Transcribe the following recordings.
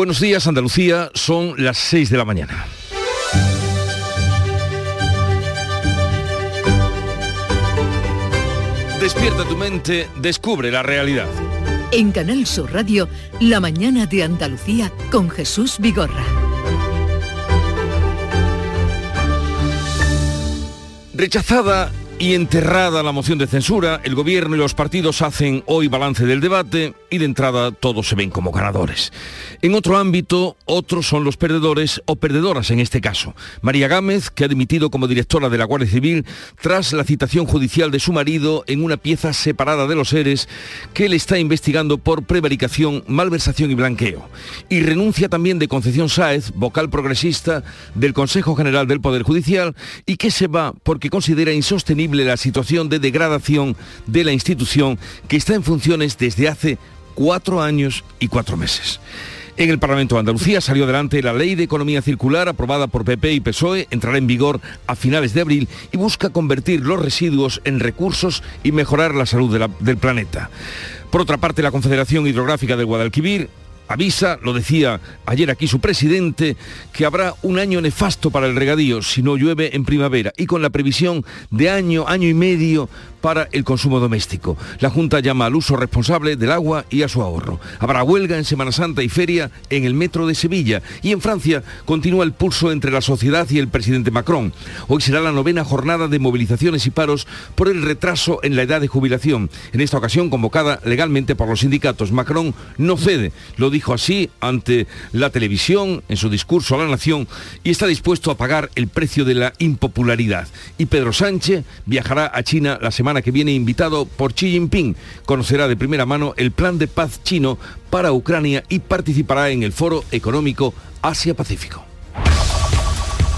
Buenos días, Andalucía. Son las 6 de la mañana. Despierta tu mente, descubre la realidad. En Canal Sur Radio, La mañana de Andalucía con Jesús Vigorra. Rechazada y enterrada la moción de censura, el gobierno y los partidos hacen hoy balance del debate y de entrada todos se ven como ganadores. En otro ámbito, otros son los perdedores o perdedoras en este caso. María Gámez, que ha dimitido como directora de la Guardia Civil tras la citación judicial de su marido en una pieza separada de los seres que le está investigando por prevaricación, malversación y blanqueo. Y renuncia también de Concepción Sáez, vocal progresista del Consejo General del Poder Judicial, y que se va porque considera insostenible la situación de degradación de la institución que está en funciones desde hace cuatro años y cuatro meses. En el Parlamento de Andalucía salió adelante la Ley de Economía Circular aprobada por PP y PSOE, entrará en vigor a finales de abril y busca convertir los residuos en recursos y mejorar la salud del planeta. Por otra parte, la Confederación Hidrográfica del Guadalquivir avisa, lo decía ayer aquí su presidente, que habrá un año nefasto para el regadío si no llueve en primavera y con la previsión de año, año y medio para el consumo doméstico. La Junta llama al uso responsable del agua y a su ahorro. Habrá huelga en Semana Santa y feria en el metro de Sevilla y en Francia continúa el pulso entre la sociedad y el presidente Macron. Hoy será la novena jornada de movilizaciones y paros por el retraso en la edad de jubilación, en esta ocasión convocada legalmente por los sindicatos. Macron no cede, lo dijo así ante la televisión en su discurso a la nación y está dispuesto a pagar el precio de la impopularidad. Y Pedro Sánchez viajará a China la semana que viene invitado por Xi Jinping. Conocerá de primera mano el plan de paz chino para Ucrania y participará en el foro económico Asia-Pacífico.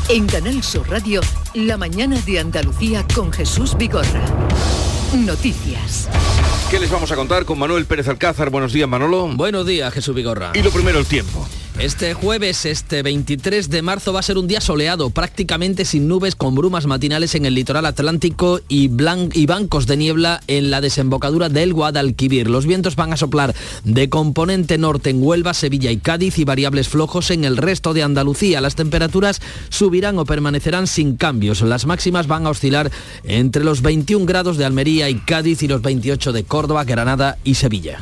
En Canal Sur Radio, la mañana de Andalucía con Jesús Vigorra. Noticias. ¿Qué les vamos a contar con Manuel Pérez Alcázar? Buenos días, Manolo. Buenos días, Jesús Vigorra. Y lo primero, el tiempo. Este jueves, este 23 de marzo, va a ser un día soleado, prácticamente sin nubes, con brumas matinales en el litoral atlántico y, y bancos de niebla en la desembocadura del Guadalquivir. Los vientos van a soplar de componente norte en Huelva, Sevilla y Cádiz y variables flojos en el resto de Andalucía. Las temperaturas subirán o permanecerán sin cambios. Las máximas van a oscilar entre los 21 grados de Almería y Cádiz y los 28 de Córdoba, Granada y Sevilla.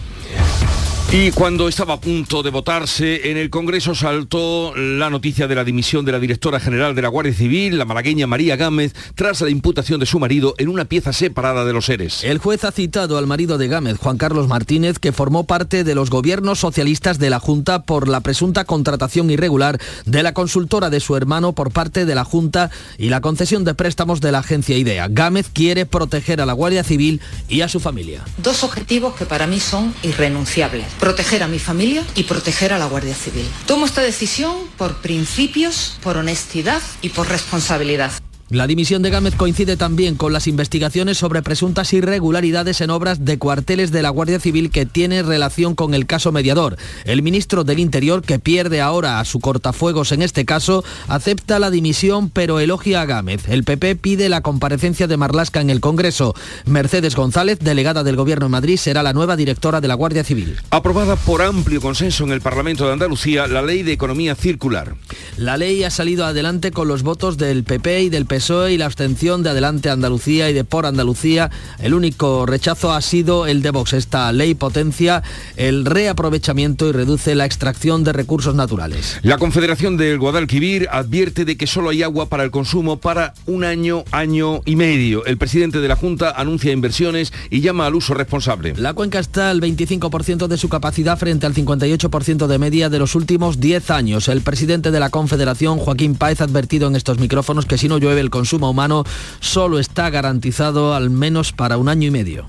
Y cuando estaba a punto de votarse en el Congreso saltó la noticia de la dimisión de la directora general de la Guardia Civil, la malagueña María Gámez, tras la imputación de su marido en una pieza separada de los seres. El juez ha citado al marido de Gámez, Juan Carlos Martínez, que formó parte de los gobiernos socialistas de la Junta por la presunta contratación irregular de la consultora de su hermano por parte de la Junta y la concesión de préstamos de la agencia IDEA. Gámez quiere proteger a la Guardia Civil y a su familia. Dos objetivos que para mí son irrenunciables proteger a mi familia y proteger a la Guardia Civil. Tomo esta decisión por principios, por honestidad y por responsabilidad. La dimisión de Gámez coincide también con las investigaciones sobre presuntas irregularidades en obras de cuarteles de la Guardia Civil que tiene relación con el caso mediador. El ministro del Interior, que pierde ahora a su cortafuegos en este caso, acepta la dimisión pero elogia a Gámez. El PP pide la comparecencia de Marlasca en el Congreso. Mercedes González, delegada del Gobierno en Madrid, será la nueva directora de la Guardia Civil. Aprobada por amplio consenso en el Parlamento de Andalucía la Ley de Economía Circular. La ley ha salido adelante con los votos del PP y del PSOE y la abstención de Adelante Andalucía y de Por Andalucía. El único rechazo ha sido el de Vox. Esta ley potencia el reaprovechamiento y reduce la extracción de recursos naturales. La Confederación del Guadalquivir advierte de que solo hay agua para el consumo para un año, año y medio. El presidente de la Junta anuncia inversiones y llama al uso responsable. La cuenca está al 25% de su capacidad frente al 58% de media de los últimos 10 años. El presidente de la Confederación, Joaquín Páez, ha advertido en estos micrófonos que si no llueve el consumo humano solo está garantizado al menos para un año y medio.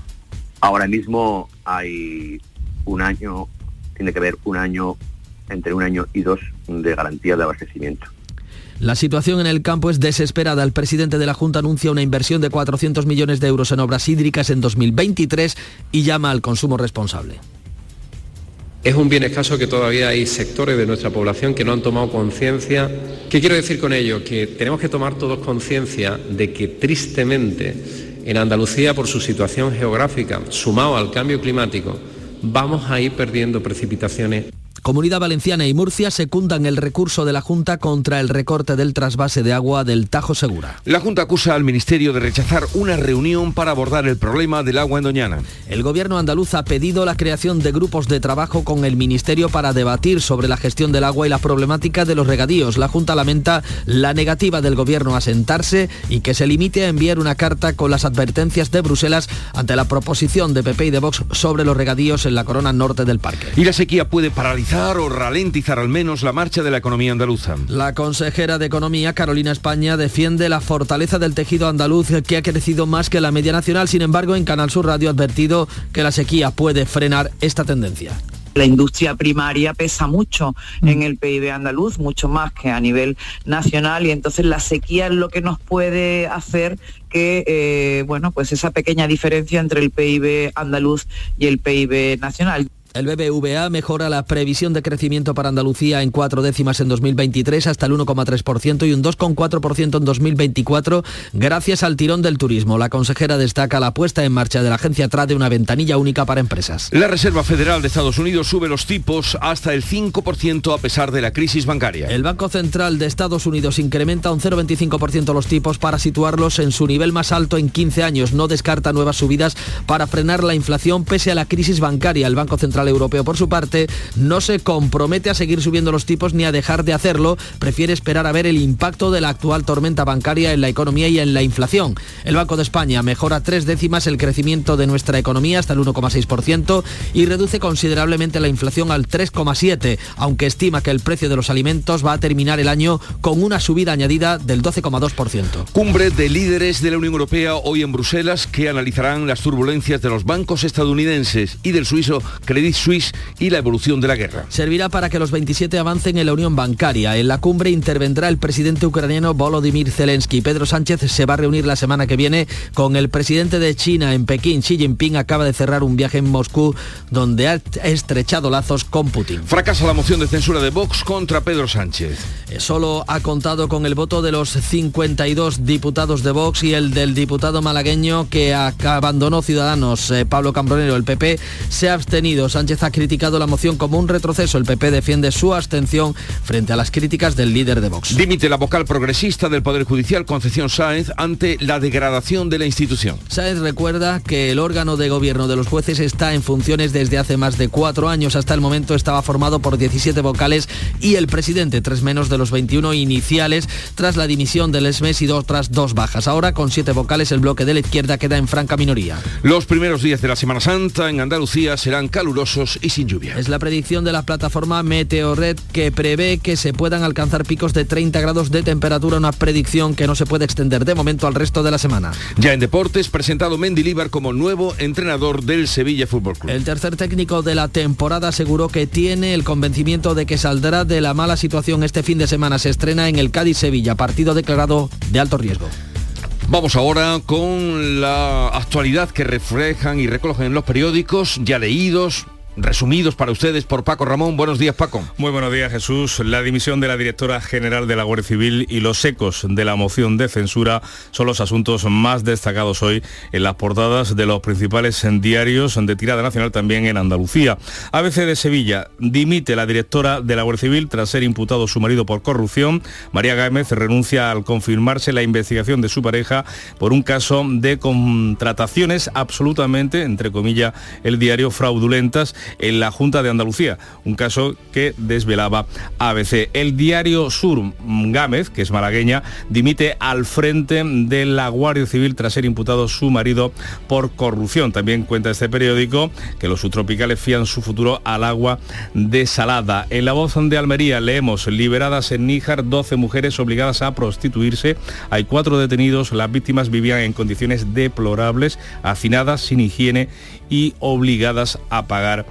Ahora mismo hay un año, tiene que haber un año, entre un año y dos de garantía de abastecimiento. La situación en el campo es desesperada. El presidente de la Junta anuncia una inversión de 400 millones de euros en obras hídricas en 2023 y llama al consumo responsable. Es un bien escaso que todavía hay sectores de nuestra población que no han tomado conciencia. ¿Qué quiero decir con ello? Que tenemos que tomar todos conciencia de que tristemente en Andalucía, por su situación geográfica, sumado al cambio climático, vamos a ir perdiendo precipitaciones Comunidad Valenciana y Murcia secundan el recurso de la Junta contra el recorte del trasvase de agua del Tajo Segura. La Junta acusa al Ministerio de rechazar una reunión para abordar el problema del agua en Doñana. El gobierno andaluz ha pedido la creación de grupos de trabajo con el Ministerio para debatir sobre la gestión del agua y la problemática de los regadíos. La Junta lamenta la negativa del gobierno a sentarse y que se limite a enviar una carta con las advertencias de Bruselas ante la proposición de PP y de Vox sobre los regadíos en la corona norte del parque. Y la sequía puede paralizar o ralentizar al menos la marcha de la economía andaluza. La consejera de Economía, Carolina España, defiende la fortaleza del tejido andaluz que ha crecido más que la media nacional. Sin embargo, en Canal Sur Radio ha advertido que la sequía puede frenar esta tendencia. La industria primaria pesa mucho en el PIB andaluz, mucho más que a nivel nacional, y entonces la sequía es lo que nos puede hacer que, eh, bueno, pues esa pequeña diferencia entre el PIB andaluz y el PIB nacional. El BBVA mejora la previsión de crecimiento para Andalucía en cuatro décimas en 2023 hasta el 1,3% y un 2,4% en 2024 gracias al tirón del turismo. La consejera destaca la puesta en marcha de la agencia TRADE una ventanilla única para empresas. La Reserva Federal de Estados Unidos sube los tipos hasta el 5% a pesar de la crisis bancaria. El Banco Central de Estados Unidos incrementa un 0,25% los tipos para situarlos en su nivel más alto en 15 años. No descarta nuevas subidas para frenar la inflación pese a la crisis bancaria. El Banco Central Europeo, por su parte, no se compromete a seguir subiendo los tipos ni a dejar de hacerlo, prefiere esperar a ver el impacto de la actual tormenta bancaria en la economía y en la inflación. El Banco de España mejora tres décimas el crecimiento de nuestra economía hasta el 1,6% y reduce considerablemente la inflación al 3,7%, aunque estima que el precio de los alimentos va a terminar el año con una subida añadida del 12,2%. Cumbre de líderes de la Unión Europea hoy en Bruselas que analizarán las turbulencias de los bancos estadounidenses y del suizo Credit Suisse y la evolución de la guerra. Servirá para que los 27 avancen en la unión bancaria. En la cumbre intervendrá el presidente ucraniano Volodymyr Zelensky. Pedro Sánchez se va a reunir la semana que viene con el presidente de China en Pekín. Xi Jinping acaba de cerrar un viaje en Moscú donde ha estrechado lazos con Putin. Fracasa la moción de censura de Vox contra Pedro Sánchez. Eh, solo ha contado con el voto de los 52 diputados de Vox y el del diputado malagueño que abandonó Ciudadanos, eh, Pablo Cambronero. El PP se ha abstenido. Sánchez ha criticado la moción como un retroceso. El PP defiende su abstención frente a las críticas del líder de Vox. Dimite la vocal progresista del Poder Judicial, Concepción Sáenz, ante la degradación de la institución. Sáenz recuerda que el órgano de gobierno de los jueces está en funciones desde hace más de cuatro años. Hasta el momento estaba formado por 17 vocales y el presidente, tres menos de los 21 iniciales, tras la dimisión del ESMES y otras dos bajas. Ahora, con siete vocales, el bloque de la izquierda queda en franca minoría. Los primeros días de la Semana Santa en Andalucía serán calurosos y sin lluvia. Es la predicción de la plataforma Meteorred que prevé que se puedan alcanzar picos de 30 grados de temperatura, una predicción que no se puede extender de momento al resto de la semana. Ya en deportes, presentado Mendilibar como nuevo entrenador del Sevilla Fútbol Club. El tercer técnico de la temporada aseguró que tiene el convencimiento de que saldrá de la mala situación este fin de semana. Se estrena en el Cádiz-Sevilla, partido declarado de alto riesgo. Vamos ahora con la actualidad que reflejan y recogen los periódicos ya leídos, resumidos para ustedes por Paco Ramón. Buenos días, Paco. Muy buenos días, Jesús. La dimisión de la directora general de la Guardia Civil y los ecos de la moción de censura son los asuntos más destacados hoy en las portadas de los principales diarios de tirada nacional también en Andalucía. ABC de Sevilla dimite la directora de la Guardia Civil tras ser imputado su marido por corrupción. María Gámez renuncia al confirmarse la investigación de su pareja por un caso de contrataciones absolutamente, entre comillas, el diario fraudulentas en la Junta de Andalucía, un caso que desvelaba ABC. El diario Sur Gámez, que es malagueña, dimite al frente de la Guardia Civil tras ser imputado su marido por corrupción. También cuenta este periódico que los subtropicales fían su futuro al agua desalada. En la voz de Almería leemos liberadas en Níjar 12 mujeres obligadas a prostituirse. Hay cuatro detenidos, las víctimas vivían en condiciones deplorables, hacinadas, sin higiene y obligadas a pagar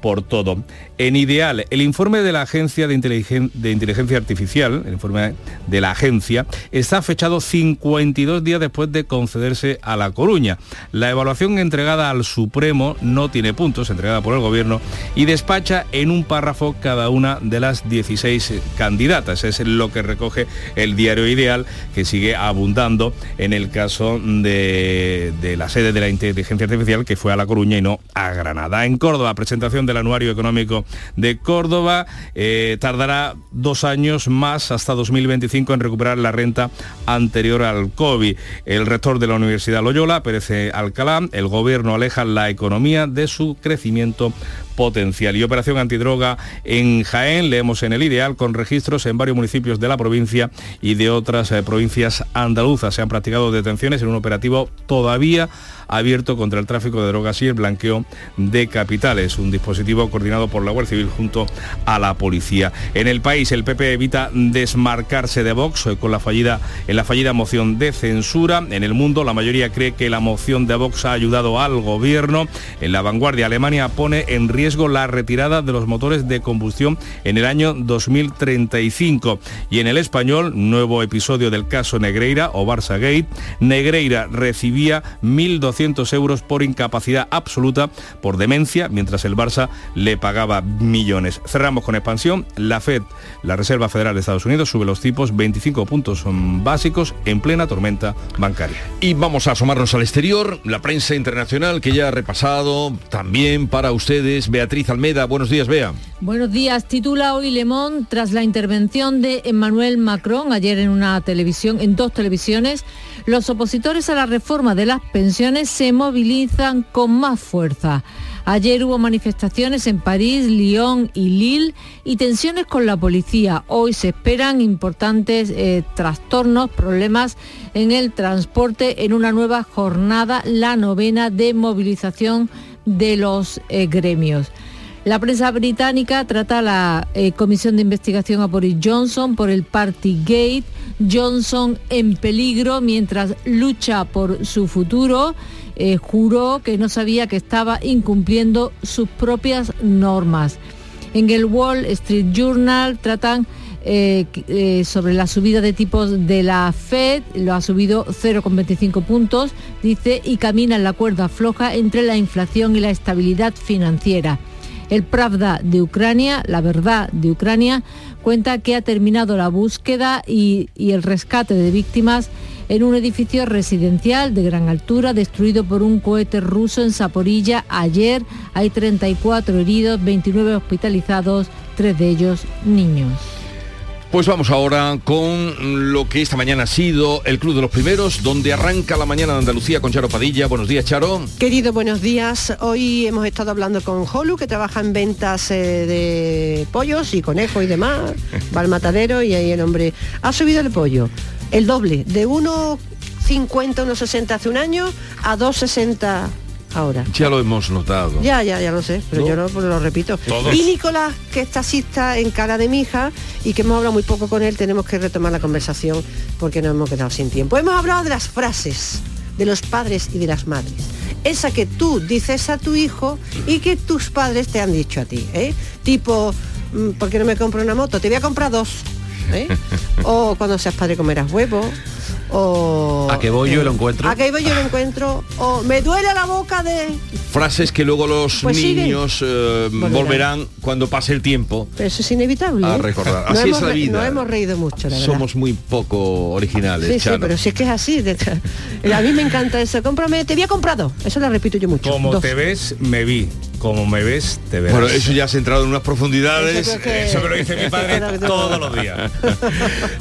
por todo. En ideal, el informe de la Agencia de, Inteligencia Artificial, el informe de la agencia, está fechado 52 días después de concederse a La Coruña. La evaluación entregada al Supremo no tiene puntos, entregada por el Gobierno, y despacha en un párrafo cada una de las 16 candidatas. Es lo que recoge el diario Ideal, que sigue abundando en el caso de, de la sede de la inteligencia artificial, que fue a La Coruña y no a Granada. En Córdoba, presentación del Anuario Económico de Córdoba. Eh, tardará dos años más hasta 2025 en recuperar la renta anterior al COVID. El rector de la Universidad Loyola, Pérez Alcalá, el gobierno aleja la economía de su crecimiento potencial. Y operación antidroga en Jaén, leemos en el ideal, con registros en varios municipios de la provincia y de otras eh, provincias andaluzas. Se han practicado detenciones en un operativo todavía abierto contra el tráfico de drogas y el blanqueo de capitales, un dispositivo coordinado por la Guardia Civil junto a la policía. En el país el PP evita desmarcarse de Vox eh, con la fallida en la fallida moción de censura. En el mundo la mayoría cree que la moción de Vox ha ayudado al gobierno. En la vanguardia Alemania pone en riesgo la retirada de los motores de combustión en el año 2035. Y en el español, nuevo episodio del caso Negreira o Barça Gate, Negreira recibía 1.200 euros por incapacidad absoluta por demencia, mientras el Barça le pagaba millones. Cerramos con expansión. La Fed, la Reserva Federal de Estados Unidos, sube los tipos 25 puntos básicos en plena tormenta bancaria. Y vamos a asomarnos al exterior, la prensa internacional que ya ha repasado también para ustedes. Beatriz Almeda, buenos días, Bea. Buenos días. Titula hoy Le Monde tras la intervención de Emmanuel Macron ayer en una televisión, en dos televisiones. Los opositores a la reforma de las pensiones se movilizan con más fuerza. Ayer hubo manifestaciones en París, Lyon y Lille y tensiones con la policía. Hoy se esperan importantes eh, trastornos, problemas en el transporte en una nueva jornada, la novena de movilización de los eh, gremios. La prensa británica trata la eh, comisión de investigación a Boris Johnson por el Partygate. Johnson en peligro mientras lucha por su futuro. Eh, juró que no sabía que estaba incumpliendo sus propias normas. En el Wall Street Journal tratan eh, sobre la subida de tipos de la Fed, lo ha subido 0,25 puntos, dice, y camina en la cuerda floja entre la inflación y la estabilidad financiera. El Pravda de Ucrania, la verdad de Ucrania, cuenta que ha terminado la búsqueda y, el rescate de víctimas en un edificio residencial de gran altura destruido por un cohete ruso en Zaporilla ayer. Hay 34 heridos, 29 hospitalizados, tres de ellos niños. Pues vamos ahora con lo que esta mañana ha sido el Club de los Primeros, donde arranca la mañana de Andalucía con Charo Padilla. Buenos días, Charo. Querido, buenos días. Hoy hemos estado hablando con Holu, que trabaja en ventas eh, de pollos y conejos y demás. Va al matadero y ahí el hombre ha subido el pollo. El doble, de 1,50, 1,60 hace un año a 2,60 ahora. Ya lo hemos notado. Ya, ya, ya lo sé, pero yo no, pues lo repito. Y Nicolás, que está asista en cara de mi hija y que hemos hablado muy poco con él, tenemos que retomar la conversación porque nos hemos quedado sin tiempo. Hemos hablado de las frases de los padres y de las madres. Esa que tú dices a tu hijo y que tus padres te han dicho a ti. ¿eh? Tipo, mm, ¿por qué no me compro una moto? Te voy a comprar dos. ¿eh? o cuando seas padre comerás huevo o a qué voy yo lo encuentro a qué voy yo lo encuentro o me duele la boca de frases que luego los pues niños eh, volverán. cuando pase el tiempo pero eso es inevitable a ¿eh? recordar. Así es la vida. no hemos reído mucho la verdad. somos muy poco originales sí, sí, pero si es que es así a mí me encanta eso. Cómprame te había comprado. Eso lo repito yo mucho. Como te ves me vi como me ves, te verás. Bueno, eso ya has entrado en unas profundidades. Eso, me lo dice mi padre todos los días.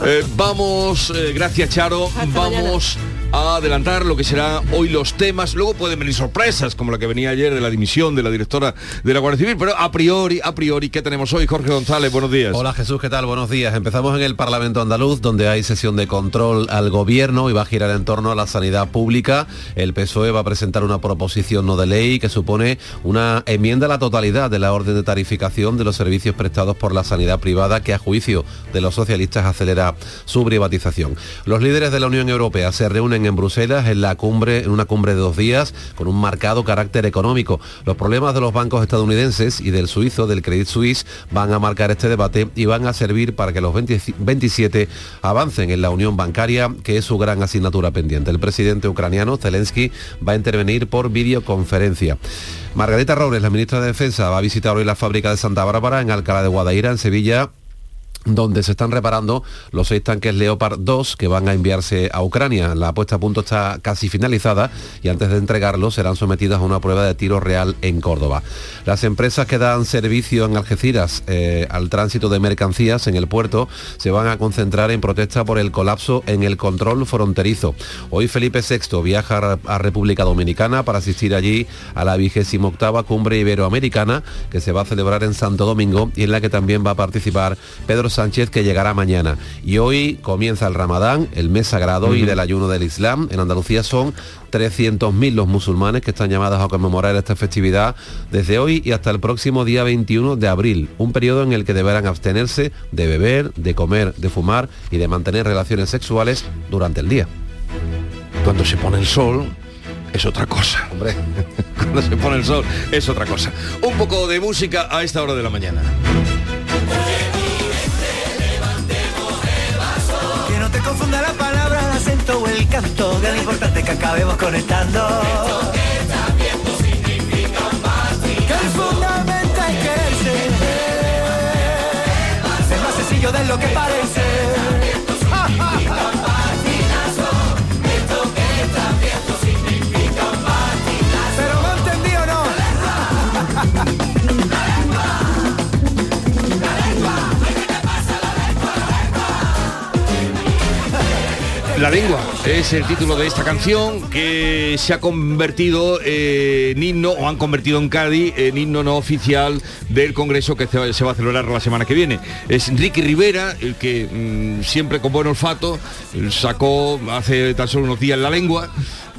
Eh, vamos, gracias Charo, vamos a adelantar lo que será hoy los temas. Luego pueden venir sorpresas, como la que venía ayer de la dimisión de la directora de la Guardia Civil, pero a priori, a priori, ¿qué tenemos hoy? Jorge González, buenos días. Hola Jesús, ¿qué tal? Buenos días. Empezamos en el Parlamento andaluz, donde hay sesión de control al gobierno y va a girar en torno a la sanidad pública. El PSOE va a presentar una proposición no de ley que supone una enmienda a la totalidad de la orden de tarificación de los servicios prestados por la sanidad privada que a juicio de los socialistas acelera su privatización. Los líderes de la Unión Europea se reúnen en Bruselas en la cumbre, en una cumbre de dos días con un marcado carácter económico. Los problemas de los bancos estadounidenses y del suizo, del Credit Suisse, van a marcar este debate y van a servir para que los 27 avancen en la unión bancaria, que es su gran asignatura pendiente. El presidente ucraniano, Zelensky, va a intervenir por videoconferencia. Margarita Robles, la ministra de Defensa, va a visitar hoy la fábrica de Santa Bárbara en Alcalá de Guadaira, en Sevilla donde se están reparando los seis tanques Leopard 2 que van a enviarse a Ucrania. La puesta a punto está casi finalizada y antes de entregarlos serán sometidas a una prueba de tiro real en Córdoba. Las empresas que dan servicio en Algeciras eh, al tránsito de mercancías en el puerto se van a concentrar en protesta por el colapso en el control fronterizo. Hoy Felipe VI viaja a República Dominicana para asistir allí a la vigésima octava cumbre iberoamericana que se va a celebrar en Santo Domingo y en la que también va a participar Pedro Sánchez que llegará mañana. Y hoy comienza el Ramadán, el mes sagrado y del ayuno del Islam. En Andalucía son 300.000 los musulmanes que están llamados a conmemorar esta festividad desde hoy y hasta el próximo día 21 de abril, un periodo en el que deberán abstenerse de beber, de comer, de fumar y de mantener relaciones sexuales durante el día. Cuando se pone el sol, es otra cosa. Hombre, cuando se pone el sol es otra cosa. Un poco de música a esta hora de la mañana. Canto, lo importante que acabemos conectando. La lengua es el título de esta canción que se ha convertido en himno o han convertido en Cádiz en himno no oficial del Congreso que se va se va a celebrar la semana que viene. Es Enrique Rivera el que mm, siempre con buen olfato sacó hace tan solo unos días la lengua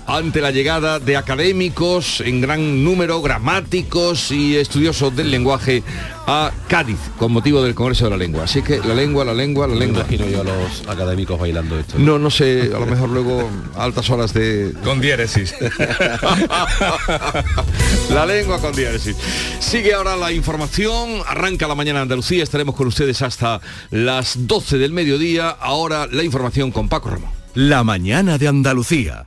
ante la llegada de académicos en gran número, gramáticos y estudiosos del lenguaje a Cádiz con motivo del Congreso de la Lengua. Así que la lengua, la lengua, la Me lengua. imagino yo a los académicos bailando esto. No, no sé, a lo mejor luego a altas horas de... Con diéresis. la lengua con diéresis. Sigue ahora la información, arranca la mañana Andalucía, estaremos con ustedes hasta las 12 del mediodía. Ahora la información con Paco Ramón. La mañana de Andalucía.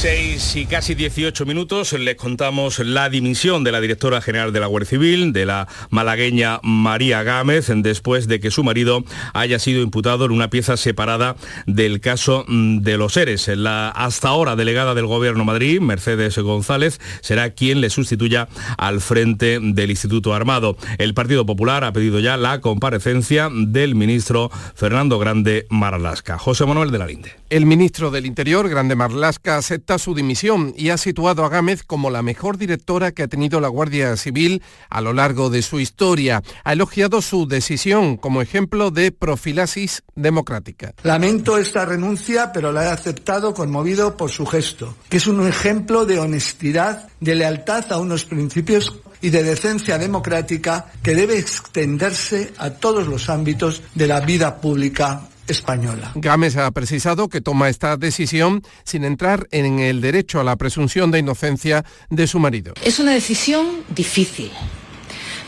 6 y casi 18 minutos les contamos la dimisión de la directora general de la Guardia Civil, de la malagueña María Gámez, después de que su marido haya sido imputado en una pieza separada del caso mm, de los seres. La hasta ahora delegada del Gobierno Madrid, Mercedes González, será quien le sustituya al frente del Instituto Armado. El Partido Popular ha pedido ya la comparecencia del ministro Fernando Grande Marlasca. José Manuel de la Linde. El ministro del Interior, Grande Marlasca, acepta su dimisión y ha situado a Gámez como la mejor directora que ha tenido la Guardia Civil a lo largo de su historia. Ha elogiado su decisión como ejemplo de profilaxis democrática. Lamento esta renuncia, pero la he aceptado conmovido por su gesto, que es un ejemplo de honestidad, de lealtad a unos principios y de decencia democrática que debe extenderse a todos los ámbitos de la vida pública española. Gámez ha precisado que toma esta decisión sin entrar en el derecho a la presunción de inocencia de su marido. Es una decisión difícil,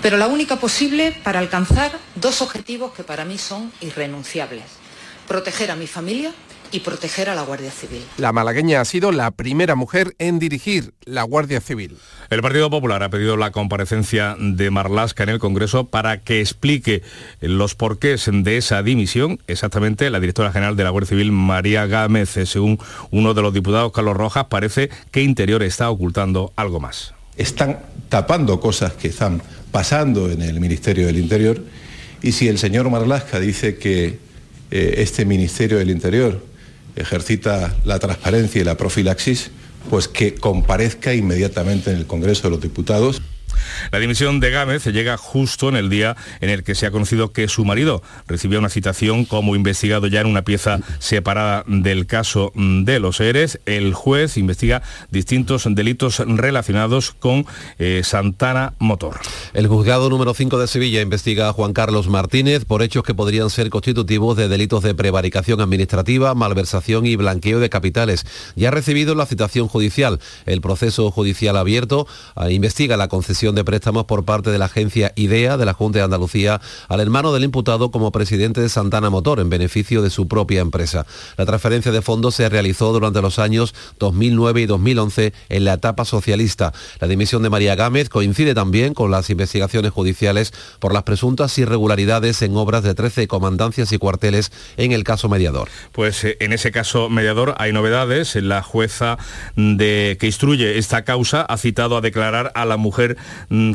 pero la única posible para alcanzar dos objetivos que para mí son irrenunciables. Proteger a mi familia y proteger a la Guardia Civil. La malagueña ha sido la primera mujer en dirigir la Guardia Civil. El Partido Popular ha pedido la comparecencia de Marlasca en el Congreso para que explique los porqués de esa dimisión. Exactamente, la directora general de la Guardia Civil, María Gámez, según uno de los diputados, Carlos Rojas, parece que Interior está ocultando algo más. Están tapando cosas que están pasando en el Ministerio del Interior y si el señor Marlasca dice que eh, este Ministerio del Interior ejercita la transparencia y la profilaxis, pues que comparezca inmediatamente en el Congreso de los Diputados La dimisión de Gámez llega justo en el día en el que se ha conocido que su marido recibía una citación como investigado ya en una pieza separada del caso de los ERES. El juez investiga distintos delitos relacionados con eh, Santana Motor. El juzgado número 5 de Sevilla investiga a Juan Carlos Martínez por hechos que podrían ser constitutivos de delitos de prevaricación administrativa, malversación y blanqueo de capitales. Ya ha recibido la citación judicial. El proceso judicial abierto ah, investiga la concesión de préstamos por parte de la agencia IDEA de la Junta de Andalucía al hermano del imputado como presidente de Santana Motor en beneficio de su propia empresa. La transferencia de fondos se realizó durante los años 2009 y 2011 en la etapa socialista. La dimisión de María Gámez coincide también con las investigaciones judiciales por las presuntas irregularidades en obras de 13 comandancias y cuarteles en el caso mediador. Pues eh, en ese caso mediador hay novedades. La jueza de, que instruye esta causa ha citado a declarar a la mujer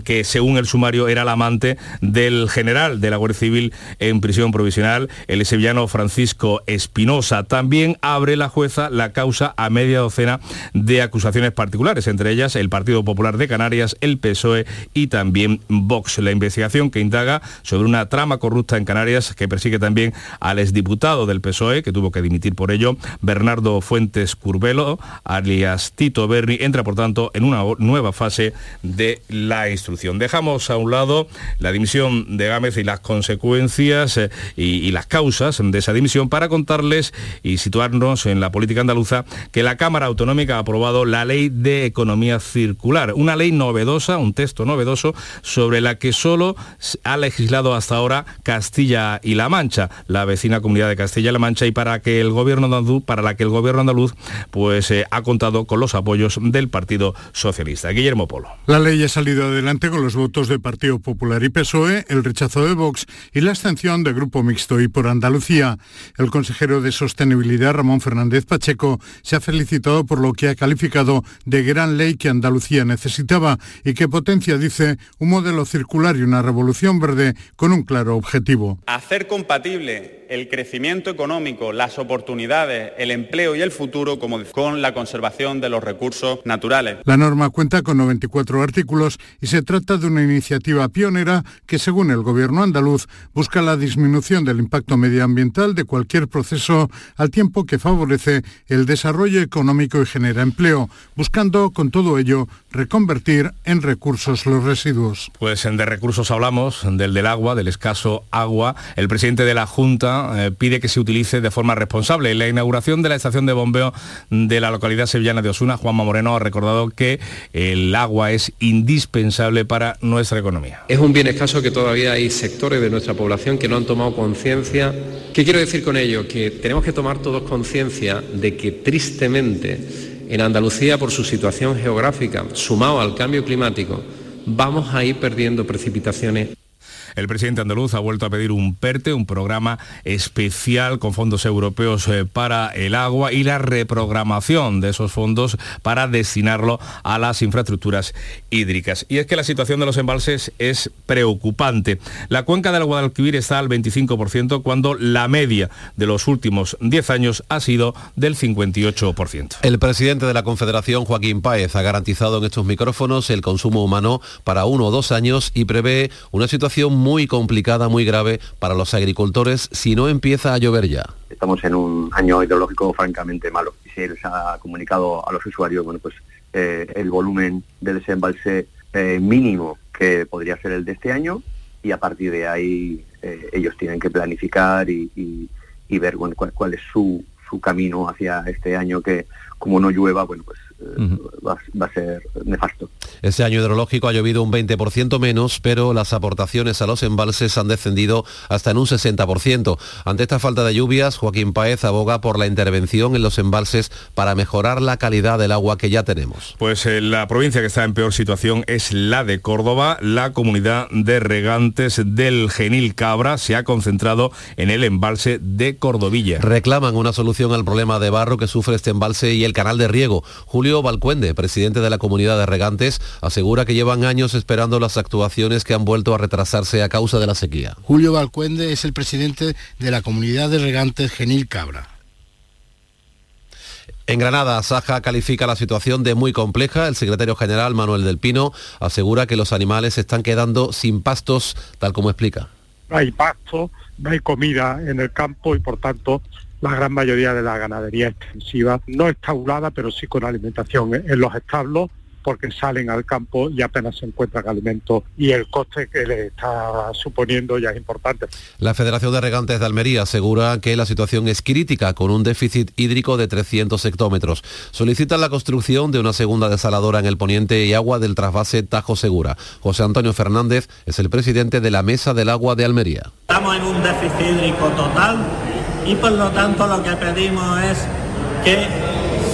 que según el sumario era la amante del general de la Guardia Civil en prisión provisional, el sevillano Francisco Espinosa. También abre la jueza la causa a media docena de acusaciones particulares, entre ellas el Partido Popular de Canarias, el PSOE y también Vox. La investigación que indaga sobre una trama corrupta en Canarias que persigue también al exdiputado del PSOE, que tuvo que dimitir por ello, Bernardo Fuentes Curbelo, alias Tito Berni, entra por tanto en una nueva fase de la instrucción. Dejamos a un lado la dimisión de Gámez y las consecuencias eh, y, las causas de esa dimisión para contarles y situarnos en la política andaluza que la Cámara Autonómica ha aprobado la Ley de Economía Circular, una ley novedosa, un texto novedoso sobre la que solo ha legislado hasta ahora Castilla y La Mancha, la vecina comunidad de Castilla y La Mancha y para que el gobierno andaluz, para la que el gobierno andaluz pues eh, ha contado con los apoyos del Partido Socialista. Guillermo Polo. La ley ha salido adelante con los votos de Partido Popular y PSOE, el rechazo de Vox y la abstención de Grupo Mixto y por Andalucía. El consejero de Sostenibilidad, Ramón Fernández Pacheco, se ha felicitado por lo que ha calificado de gran ley que Andalucía necesitaba y que potencia, dice, un modelo circular y una revolución verde con un claro objetivo. Hacer compatible el crecimiento económico, las oportunidades, el empleo y el futuro como con la conservación de los recursos naturales. La norma cuenta con 94 artículos y se trata de una iniciativa pionera que, según el gobierno andaluz, busca la disminución del impacto medioambiental de cualquier proceso al tiempo que favorece el desarrollo económico y genera empleo, buscando con todo ello reconvertir en recursos los residuos. Pues de recursos hablamos, del del agua, del escaso agua. El presidente de la Junta eh, pide que se utilice de forma responsable. En la inauguración de la estación de bombeo de la localidad sevillana de Osuna, Juanma Moreno ha recordado que el agua es indispensable para nuestra economía. Es un bien escaso que todavía hay sectores de nuestra población que no han tomado conciencia. ¿Qué quiero decir con ello? Que tenemos que tomar todos conciencia de que tristemente en Andalucía, por su situación geográfica, sumado al cambio climático, vamos a ir perdiendo precipitaciones el presidente andaluz ha vuelto a pedir un PERTE, un programa especial con fondos europeos eh, para el agua y la reprogramación de esos fondos para destinarlo a las infraestructuras hídricas. Y es que la situación de los embalses es preocupante. La cuenca del Guadalquivir está al 25% cuando la media de los últimos 10 años ha sido del 58%. El presidente de la Confederación, Joaquín Páez, ha garantizado en estos micrófonos el consumo humano para uno o dos años y prevé una situación muy muy complicada, muy grave para los agricultores si no empieza a llover ya. Estamos en un año hidrológico francamente malo se les ha comunicado a los usuarios, bueno, pues eh, el volumen de desembalse eh, mínimo que podría ser el de este año y a partir de ahí eh, ellos tienen que planificar y, ver bueno, cuál, cuál es su, su camino hacia este año que como no llueva, bueno, pues va, a ser nefasto. Este año hidrológico ha llovido un 20% menos, pero las aportaciones a los embalses han descendido hasta en un 60%. Ante esta falta de lluvias, Joaquín Paez aboga por la intervención en los embalses para mejorar la calidad del agua que ya tenemos. Pues eh, la provincia que está en peor situación es la de Córdoba. La comunidad de regantes del Genil Cabra se ha concentrado en el embalse de Cordovilla. Reclaman una solución al problema de barro que sufre este embalse y el canal de riego. Julio Julio Balcuende, presidente de la comunidad de regantes, asegura que llevan años esperando las actuaciones que han vuelto a retrasarse a causa de la sequía. Julio Balcuende es el presidente de la comunidad de regantes Genil Cabra En Granada, Saja califica la situación de muy compleja. El secretario general Manuel del Pino asegura que los animales se están quedando sin pastos, tal como explica. No hay pasto, no hay comida en el campo y por tanto la gran mayoría de la ganadería extensiva no está aulada, pero sí con alimentación en los establos porque salen al campo y apenas se encuentran alimentos y el coste que les está suponiendo ya es importante. La Federación de Regantes de Almería asegura que la situación es crítica con un déficit hídrico de 300 hectómetros. Solicitan la construcción de una segunda desaladora en el poniente y agua del trasvase Tajo Segura. José Antonio Fernández es el presidente de la Mesa del Agua de Almería. Estamos en un déficit hídrico total y por lo tanto lo que pedimos es que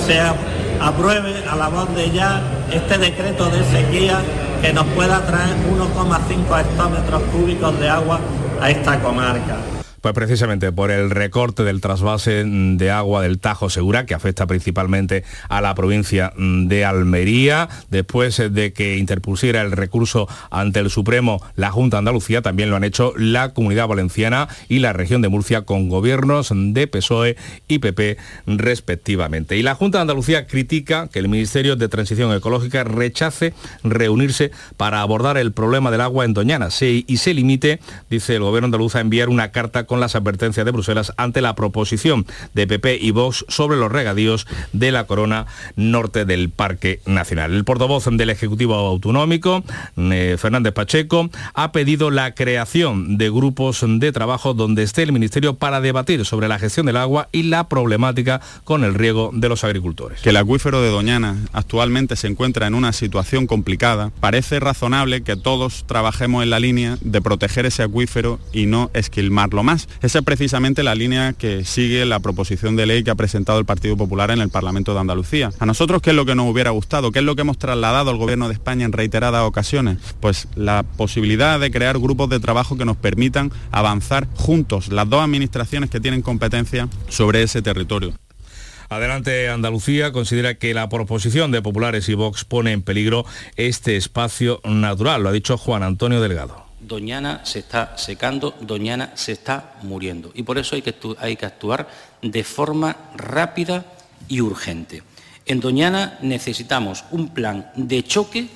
sea apruebe a la voz de ya este decreto de sequía que nos pueda traer 1,5 hectómetros cúbicos de agua a esta comarca. Pues precisamente por el recorte del trasvase de agua del Tajo Segura, que afecta principalmente a la provincia de Almería, después de que interpusiera el recurso ante el Supremo la Junta Andalucía, también lo han hecho la Comunidad Valenciana y la región de Murcia con gobiernos de PSOE y PP respectivamente. Y la Junta de Andalucía critica que el Ministerio de Transición Ecológica rechace reunirse para abordar el problema del agua en Doñana y se limite, dice el gobierno andaluz, a enviar una carta las advertencias de Bruselas ante la proposición de PP y Vox sobre los regadíos de la corona norte del Parque Nacional. El portavoz del Ejecutivo Autonómico, eh, Fernández Pacheco, ha pedido la creación de grupos de trabajo donde esté el Ministerio para debatir sobre la gestión del agua y la problemática con el riego de los agricultores. Que el acuífero de Doñana actualmente se encuentra en una situación complicada, parece razonable que todos trabajemos en la línea de proteger ese acuífero y no esquilmarlo más. Esa es precisamente la línea que sigue la proposición de ley que ha presentado el Partido Popular en el Parlamento de Andalucía. A nosotros, ¿qué es lo que nos hubiera gustado? ¿Qué es lo que hemos trasladado al Gobierno de España en reiteradas ocasiones? Pues la posibilidad de crear grupos de trabajo que nos permitan avanzar juntos, las dos administraciones que tienen competencia sobre ese territorio. Adelante Andalucía considera que la proposición de Populares y Vox pone en peligro este espacio natural, lo ha dicho Juan Antonio Delgado. Doñana se está secando, Doñana se está muriendo. Y por eso hay que, actuar de forma rápida y urgente. En Doñana necesitamos un plan de choque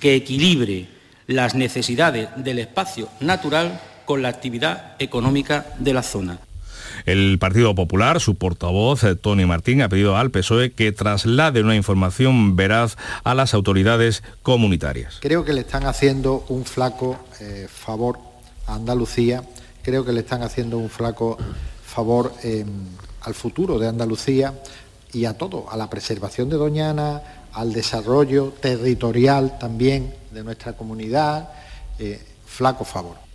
que equilibre las necesidades del espacio natural con la actividad económica de la zona. El Partido Popular, su portavoz, eh, Tony Martín, ha pedido al PSOE que traslade una información veraz a las autoridades comunitarias. Creo que le están haciendo un flaco eh, favor a Andalucía, creo que le están haciendo un flaco favor em, al futuro de Andalucía y a todo, a la preservación de Doñana, al desarrollo territorial también de nuestra comunidad, eh, flaco favor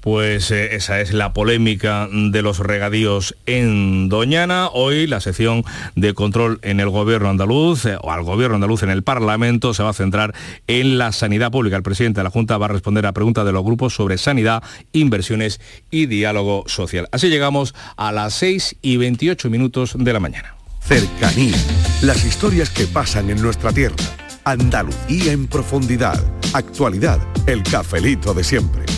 pues eh, esa es la polémica de los regadíos en Doñana. Hoy la sección de control en el gobierno andaluz eh, o al gobierno andaluz en el Parlamento se va a centrar en la sanidad pública. El presidente de la Junta va a responder a preguntas de los grupos sobre sanidad, inversiones y diálogo social. Así llegamos a las 6 y 28 minutos de la mañana. Cercanía. Las historias que pasan en nuestra tierra. Andalucía en profundidad. Actualidad. El cafelito de siempre.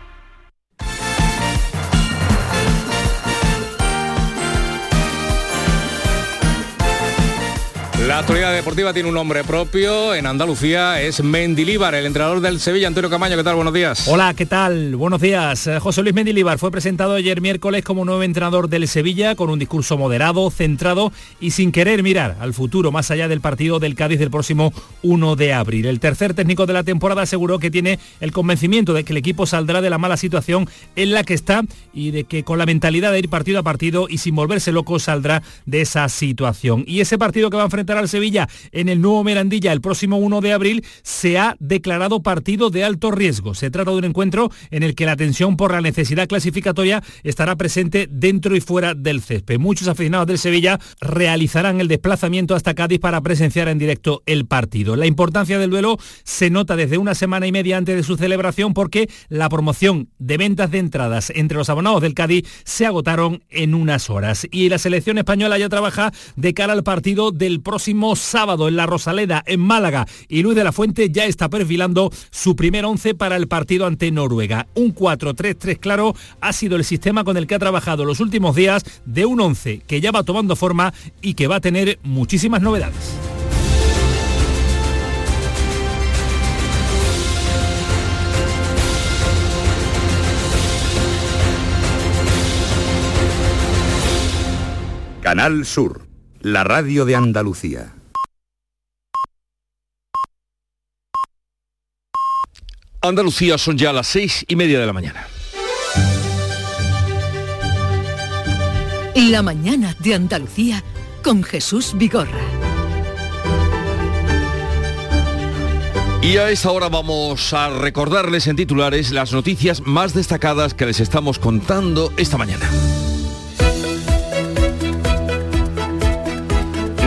La actualidad deportiva tiene un nombre propio. En Andalucía es Mendilíbar, el entrenador del Sevilla, Antonio Camaño. ¿Qué tal? Buenos días. Hola, ¿qué tal? Buenos días. Eh, José Luis Mendilíbar fue presentado ayer miércoles como nuevo entrenador del Sevilla con un discurso moderado, centrado y sin querer mirar al futuro más allá del partido del Cádiz del próximo 1 de abril. El tercer técnico de la temporada aseguró que tiene el convencimiento de que el equipo saldrá de la mala situación en la que está y de que con la mentalidad de ir partido a partido y sin volverse loco saldrá de esa situación. Y ese partido que va a enfrentar enfrentar al Sevilla en el nuevo Merandilla el próximo 1 de abril, se ha declarado partido de alto riesgo. Se trata de un encuentro en el que la tensión por la necesidad clasificatoria estará presente dentro y fuera del césped. Muchos aficionados del Sevilla realizarán el desplazamiento hasta Cádiz para presenciar en directo el partido. La importancia del duelo se nota desde una semana y media antes de su celebración porque la promoción de ventas de entradas entre los abonados del Cádiz se agotaron en unas horas. Y la selección española ya trabaja de cara al partido del próximo sábado en la Rosaleda, en Málaga. Y Luis de la Fuente ya está perfilando su primer once para el partido ante Noruega. Un 4-3-3 claro ha sido el sistema con el que ha trabajado los últimos días de un once que ya va tomando forma y que va a tener muchísimas novedades. Canal Sur, la radio de Andalucía. Andalucía son ya las seis y media de la mañana. La mañana de Andalucía con Jesús Vigorra. Y a esta hora vamos a recordarles en titulares las noticias más destacadas que les estamos contando esta mañana.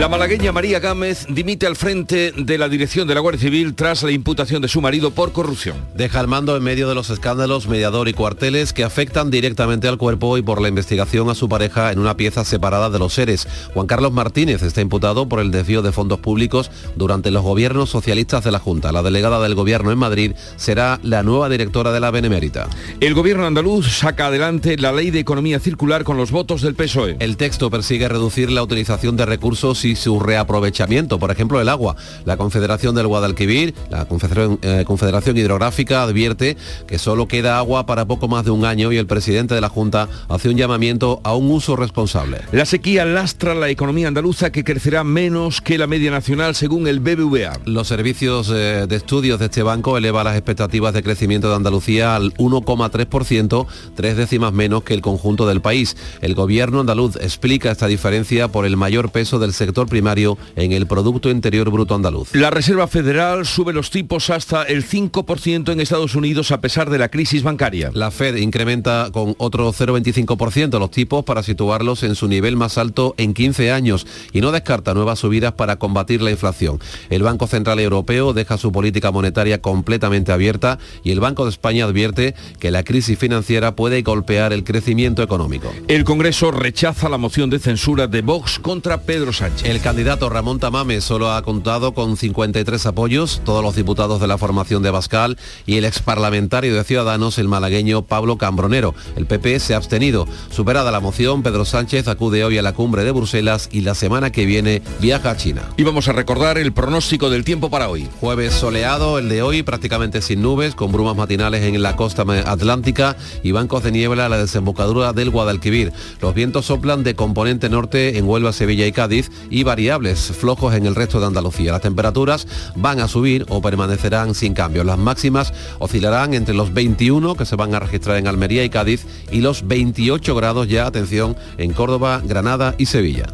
La malagueña María Gámez dimite al frente de la dirección de la Guardia Civil tras la imputación de su marido por corrupción. Deja el mando en medio de los escándalos mediador y cuarteles que afectan directamente al cuerpo y por la investigación a su pareja en una pieza separada de los seres. Juan Carlos Martínez está imputado por el desvío de fondos públicos durante los gobiernos socialistas de la Junta. La delegada del gobierno en Madrid será la nueva directora de la Benemérita. El gobierno andaluz saca adelante la ley de economía circular con los votos del PSOE. El texto persigue reducir la utilización de recursos y su reaprovechamiento, por ejemplo el agua. La Confederación del Guadalquivir, la Confederación, eh, Confederación Hidrográfica advierte que solo queda agua para poco más de un año y el presidente de la Junta hace un llamamiento a un uso responsable. La sequía lastra la economía andaluza que crecerá menos que la media nacional según el BBVA. Los servicios eh, de estudios de este banco elevan las expectativas de crecimiento de Andalucía al 1,3%, tres décimas menos que el conjunto del país. El gobierno andaluz explica esta diferencia por el mayor peso del sector primario en el Producto Interior Bruto andaluz. La Reserva Federal sube los tipos hasta el 5% en Estados Unidos a pesar de la crisis bancaria. La Fed incrementa con otro 0,25% los tipos para situarlos en su nivel más alto en 15 años y no descarta nuevas subidas para combatir la inflación. El Banco Central Europeo deja su política monetaria completamente abierta y el Banco de España advierte que la crisis financiera puede golpear el crecimiento económico. El Congreso rechaza la moción de censura de Vox contra Pedro Sánchez. El candidato Ramón Tamame solo ha contado con 53 apoyos, todos los diputados de la formación de Bascal y el exparlamentario de Ciudadanos, el malagueño Pablo Cambronero. El PP se ha abstenido. Superada la moción, Pedro Sánchez acude hoy a la cumbre de Bruselas y la semana que viene viaja a China. Y vamos a recordar el pronóstico del tiempo para hoy. Jueves soleado, el de hoy prácticamente sin nubes, con brumas matinales en la costa atlántica y bancos de niebla a la desembocadura del Guadalquivir. Los vientos soplan de componente norte en Huelva, Sevilla y Cádiz y variables flojos en el resto de Andalucía. Las temperaturas van a subir o permanecerán sin cambio. Las máximas oscilarán entre los 21 que se van a registrar en Almería y Cádiz y los 28 grados ya, atención, en Córdoba, Granada y Sevilla.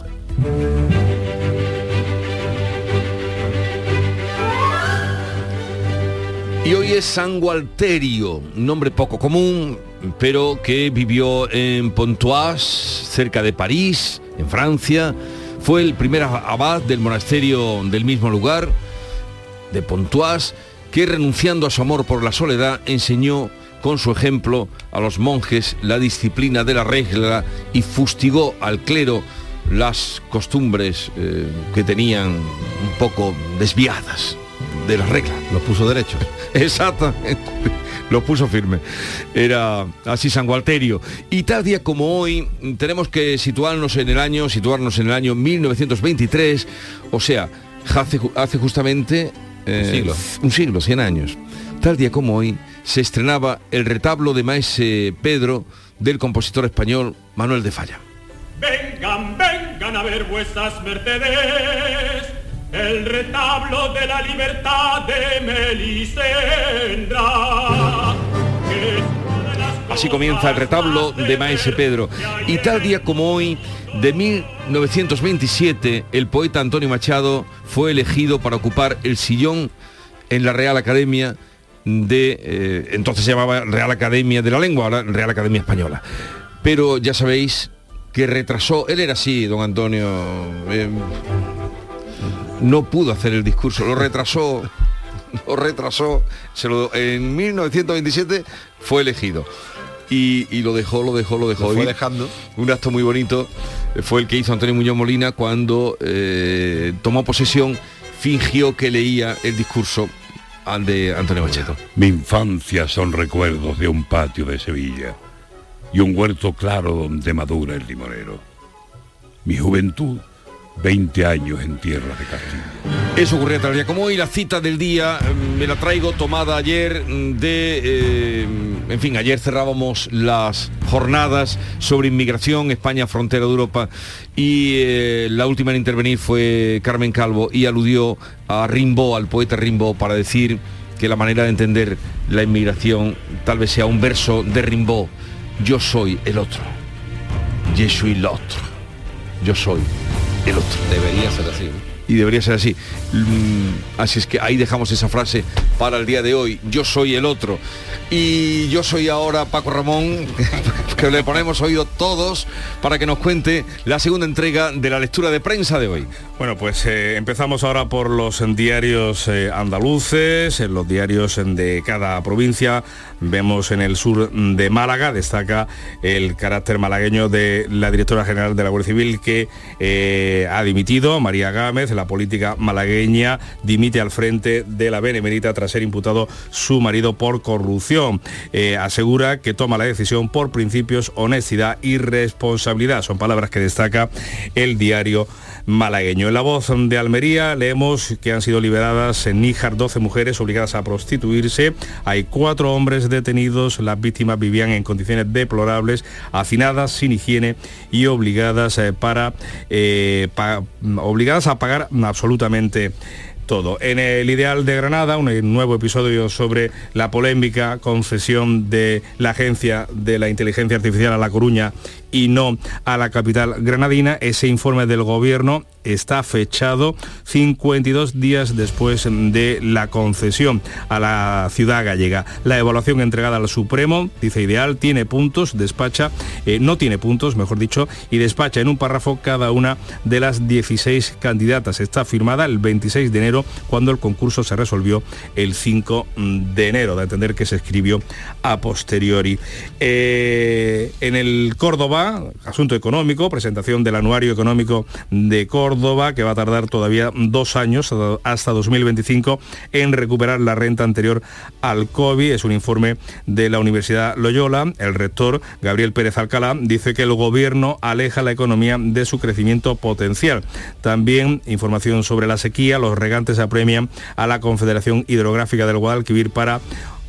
Y hoy es San Gualterio, nombre poco común, pero que vivió en Pontoise, cerca de París, en Francia. Fue el primer abad del monasterio del mismo lugar, de Pontoise, que renunciando a su amor por la soledad, enseñó con su ejemplo a los monjes la disciplina de la regla y fustigó al clero las costumbres eh, que tenían un poco desviadas de la regla. Los puso derecho. Exactamente. Los puso firme. Era así San Gualterio. Y tal día como hoy tenemos que situarnos en el año, situarnos en el año 1923, o sea, hace, hace justamente Un siglo. un siglo, 100 años. Tal día como hoy se estrenaba el retablo de Maese Pedro del compositor español Manuel de Falla. Vengan, vengan a ver vuestras mercedes, el retablo de la libertad de Melisendra. Así comienza el retablo de Maese Pedro. Y tal día como hoy, de 1927, el poeta Antonio Machado fue elegido para ocupar el sillón en la Real Academia de... eh, entonces se llamaba Real Academia de la Lengua, ahora Real Academia Española. Pero ya sabéis que retrasó, él era así, don Antonio, eh, no pudo hacer el discurso, lo retrasó, lo retrasó, se lo- en 1927 fue elegido. Y, y lo dejó, lo dejó, lo dejó. Lo fue dejando. Un acto muy bonito eh, fue el que hizo Antonio Muñoz Molina cuando eh, tomó posesión, fingió que leía el discurso al de Antonio Macheto. Mi infancia son recuerdos de un patio de Sevilla y un huerto claro donde madura el limonero. Mi juventud, 20 años en tierra de Castilla. Eso ocurría tal día como hoy. La cita del día mm, me la traigo tomada ayer mm, de... eh, en fin, ayer cerrábamos las jornadas sobre inmigración, España, frontera de Europa, y eh, la última en intervenir fue Carmen Calvo y aludió a Rimbaud, al poeta Rimbaud, para decir que la manera de entender la inmigración tal vez sea un verso de Rimbaud. Yo soy el otro. Je suis l'autre. Yo soy Debería ser así. Y debería ser así. Mm, Así es que ahí dejamos esa frase para el día de hoy. Yo soy el otro. Y yo soy ahora Paco Ramón, que le ponemos oído todos para que nos cuente la segunda entrega de la lectura de prensa de hoy. Bueno, pues eh, empezamos ahora por los diarios eh, andaluces, en los diarios de cada provincia. Vemos en el sur de Málaga, destaca el carácter malagueño de la directora general de la Guardia Civil que eh, ha dimitido, María Gámez, la política malagueña, dimite al frente de la Benemérita tras ser imputado su marido por corrupción. Eh, asegura que toma la decisión por principios, honestidad y responsabilidad. Son palabras que destaca el diario malagueño. En la voz de Almería leemos que han sido liberadas en Níjar 12 mujeres obligadas a prostituirse. Hay cuatro hombres detenidos. Las víctimas vivían en condiciones deplorables, hacinadas, sin higiene y obligadas eh, para eh, obligadas a pagar absolutamente todo. En el Ideal de Granada, un nuevo episodio sobre la polémica concesión de la Agencia de la Inteligencia Artificial a La Coruña y no a la capital granadina. Ese informe del gobierno está fechado 52 días después de la concesión a la ciudad gallega. La evaluación entregada al Supremo, dice Ideal, tiene puntos, despacha, eh, no tiene puntos, mejor dicho, y despacha en un párrafo cada una de las 16 candidatas. Está firmada el 26 de enero cuando el concurso se resolvió el 5 de enero, de entender que se escribió a posteriori. Eh, en el Córdoba, asunto económico, presentación del anuario económico de Córdoba, que va a tardar todavía dos años, hasta 2025, en recuperar la renta anterior al COVID. Es un informe de la Universidad Loyola. El rector, Gabriel Pérez Alcalá, dice que el gobierno aleja la economía de su crecimiento potencial. También información sobre la sequía. Los regantes apremian a la Confederación Hidrográfica del Guadalquivir para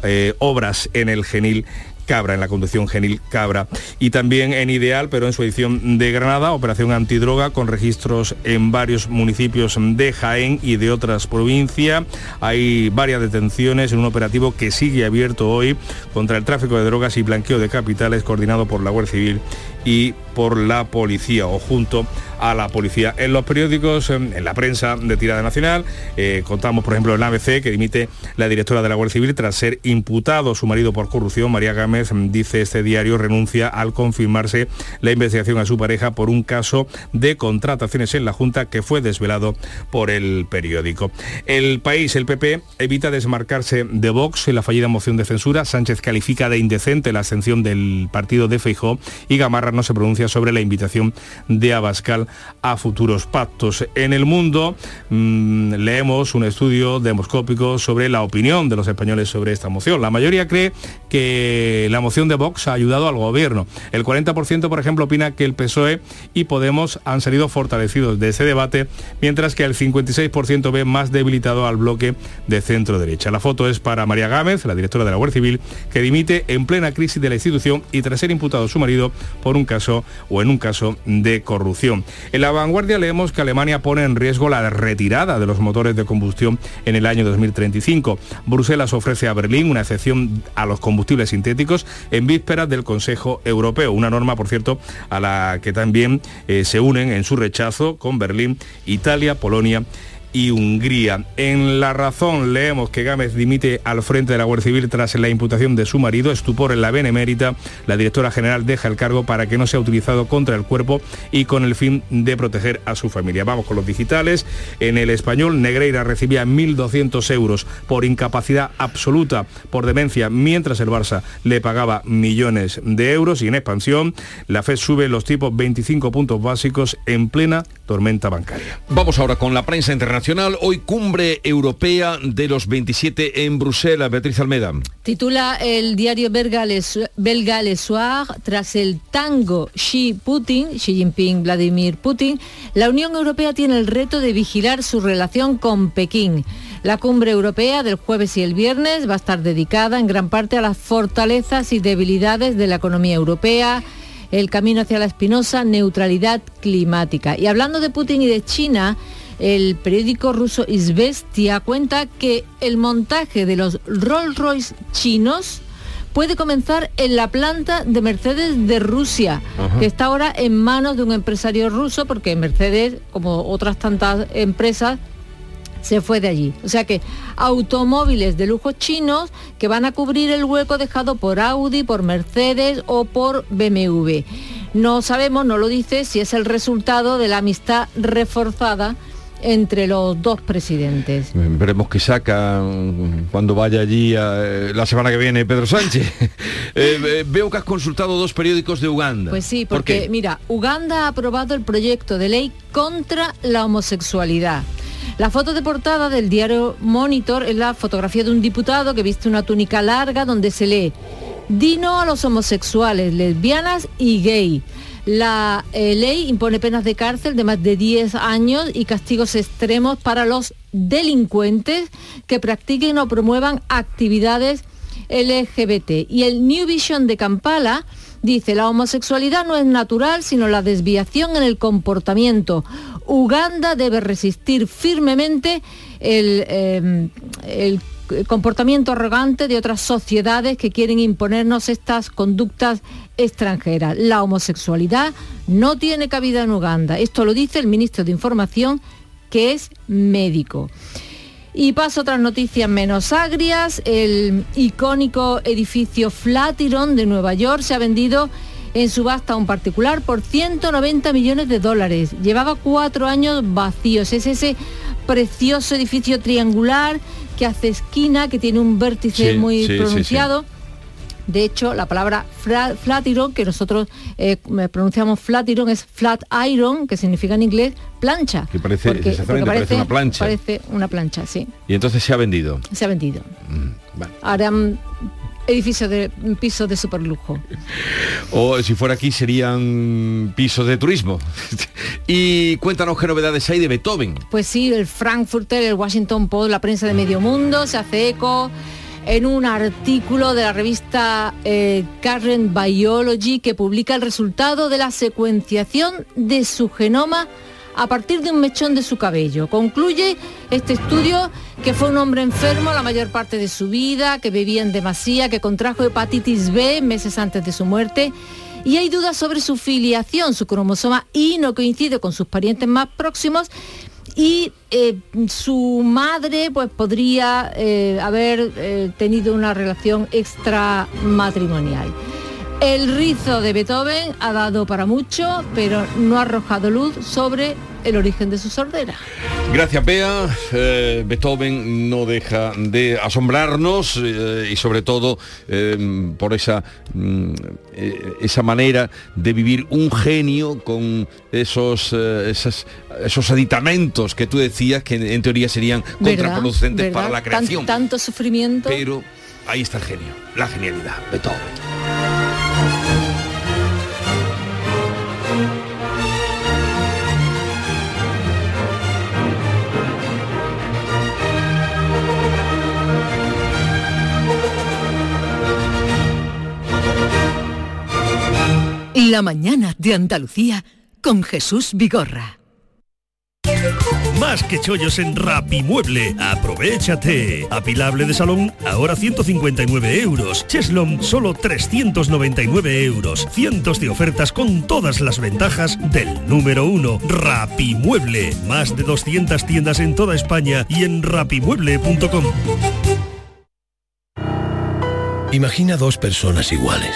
eh, obras en el Genil Cabra, en la conducción Genil Cabra. Y también en Ideal, pero en su edición de Granada, operación antidroga con registros en varios municipios de Jaén y de otras provincias. Hay varias detenciones en un operativo que sigue abierto hoy contra el tráfico de drogas y blanqueo de capitales coordinado por la Guardia Civil y por la policía o junto a la policía. En los periódicos, en en la prensa de tirada nacional, eh, contamos por ejemplo el ABC que dimite la directora de la Guardia Civil tras ser imputado su marido por corrupción. María Gámez, mm, dice este diario, renuncia al confirmarse la investigación a su pareja por un caso de contrataciones en la Junta que fue desvelado por el periódico. El país, el PP, evita desmarcarse de Vox en la fallida moción de censura. Sánchez califica de indecente la ascensión del partido de Feijó y Gamarra no se pronuncia sobre la invitación de Abascal a futuros pactos. En el mundo mm, leemos un estudio demoscópico sobre la opinión de los españoles sobre esta moción. La mayoría cree que la moción de Vox ha ayudado al gobierno. El 40%, por ejemplo, opina que el PSOE y Podemos han salido fortalecidos de ese debate, mientras que el 56% ve más debilitado al bloque de centro derecha. La foto es para María Gámez, la directora de la Guardia Civil, que dimite en plena crisis de la institución y tras ser imputado su marido por un caso o en un caso de corrupción. En la vanguardia leemos que Alemania pone en riesgo la retirada de los motores de combustión en el año 2035. Bruselas ofrece a Berlín una excepción a los combustibles sintéticos en vísperas del Consejo Europeo. Una norma, por cierto, a la que también eh, se unen en su rechazo con Berlín, Italia, Polonia y Hungría. En La Razón leemos que Gámez dimite al frente de la Guardia Civil tras la imputación de su marido, estupor en la benemérita. La directora general deja el cargo para que no sea utilizado contra el cuerpo y con el fin de proteger a su familia. Vamos con los digitales. En el español, Negreira recibía 1.200 euros por incapacidad absoluta por demencia, mientras el Barça le pagaba millones de euros. Y en expansión, la FED sube los tipos 25 puntos básicos en plena tormenta bancaria. Vamos ahora con la prensa internacional Hoy cumbre europea de los 27 en Bruselas. Beatriz Almeda. Titula el diario belga Le, Soir, tras el tango Xi-Putin, Xi Jinping-Vladimir Putin, la Unión Europea tiene el reto de vigilar su relación con Pekín. La cumbre europea del jueves y el viernes va a estar dedicada en gran parte a las fortalezas y debilidades de la economía europea, el camino hacia la espinosa neutralidad climática. Y hablando de Putin y de China, el periódico ruso Izvestia cuenta que el montaje de los Rolls Royce chinos puede comenzar en la planta de Mercedes de Rusia, que está ahora en manos de un empresario ruso, porque Mercedes, como otras tantas empresas, se fue de allí. O sea que automóviles de lujo chinos que van a cubrir el hueco dejado por Audi, por Mercedes o por BMW. No sabemos, no lo dice, si es el resultado de la amistad reforzada entre los dos presidentes. Veremos qué saca cuando vaya allí eh, la semana que viene Pedro Sánchez. Eh, eh, veo que has consultado dos periódicos de Uganda. Pues sí, porque mira, Uganda ha aprobado el proyecto de ley contra la homosexualidad. La foto de portada del diario Monitor es la fotografía de un diputado que viste una túnica larga donde se lee Dino a los homosexuales, lesbianas y gay. La eh, ley impone penas de cárcel de más de 10 años y castigos extremos para los delincuentes que practiquen o promuevan actividades LGBT. Y el New Vision de Kampala dice, la homosexualidad no es natural, sino la desviación en el comportamiento. Uganda debe resistir firmemente el, eh, el comportamiento arrogante de otras sociedades que quieren imponernos estas conductas extranjeras. La homosexualidad no tiene cabida en Uganda. Esto lo dice el ministro de Información, que es médico. Y paso otras noticias menos agrias. El icónico edificio Flatiron de Nueva York se ha vendido en subasta a un particular por 190 millones de dólares. Llevaba cuatro años vacíos. Es ese precioso edificio triangular que hace esquina, que tiene un vértice muy pronunciado. de hecho, la palabra flatiron, que nosotros eh, pronunciamos flatiron, es flat iron, que significa en inglés plancha. Que parece, parece, una plancha. Parece una plancha, sí. Y entonces se ha vendido. Se ha vendido. Mm, Ahora edificios de pisos de superlujo. O si fuera aquí serían pisos de turismo. y cuéntanos qué novedades hay de Beethoven. Pues sí, el Frankfurter, el Washington Post, la prensa de medio mundo se hace eco en un artículo de la revista eh, Current Biology que publica el resultado de la secuenciación de su genoma a partir de un mechón de su cabello. Concluye este estudio que fue un hombre enfermo la mayor parte de su vida, que bebía en demasía, que contrajo hepatitis B meses antes de su muerte. Y hay dudas sobre su filiación, su cromosoma Y no coincide con sus parientes más próximos y eh, su madre pues podría eh, haber eh, tenido una relación extramatrimonial. El rizo de Beethoven ha dado para mucho, pero no ha arrojado luz sobre el origen de su sordera. Gracias, Bea. Eh, Beethoven no deja de asombrarnos eh, y sobre todo eh, por esa, mm, esa manera de vivir un genio con esos, esos aditamentos que tú decías que en, teoría serían contraproducentes para la creación. tanto sufrimiento. Pero ahí está el genio, la genialidad, Beethoven. La mañana de Andalucía con Jesús Vigorra. Más que chollos en Rapimueble. Aprovechate. Apilable de salón, ahora 159 euros. Cheslon, solo 399 euros. Cientos de ofertas con todas las ventajas del número uno. Rapimueble. Más de 200 tiendas en toda España y en rapimueble.com. Imagina dos personas iguales.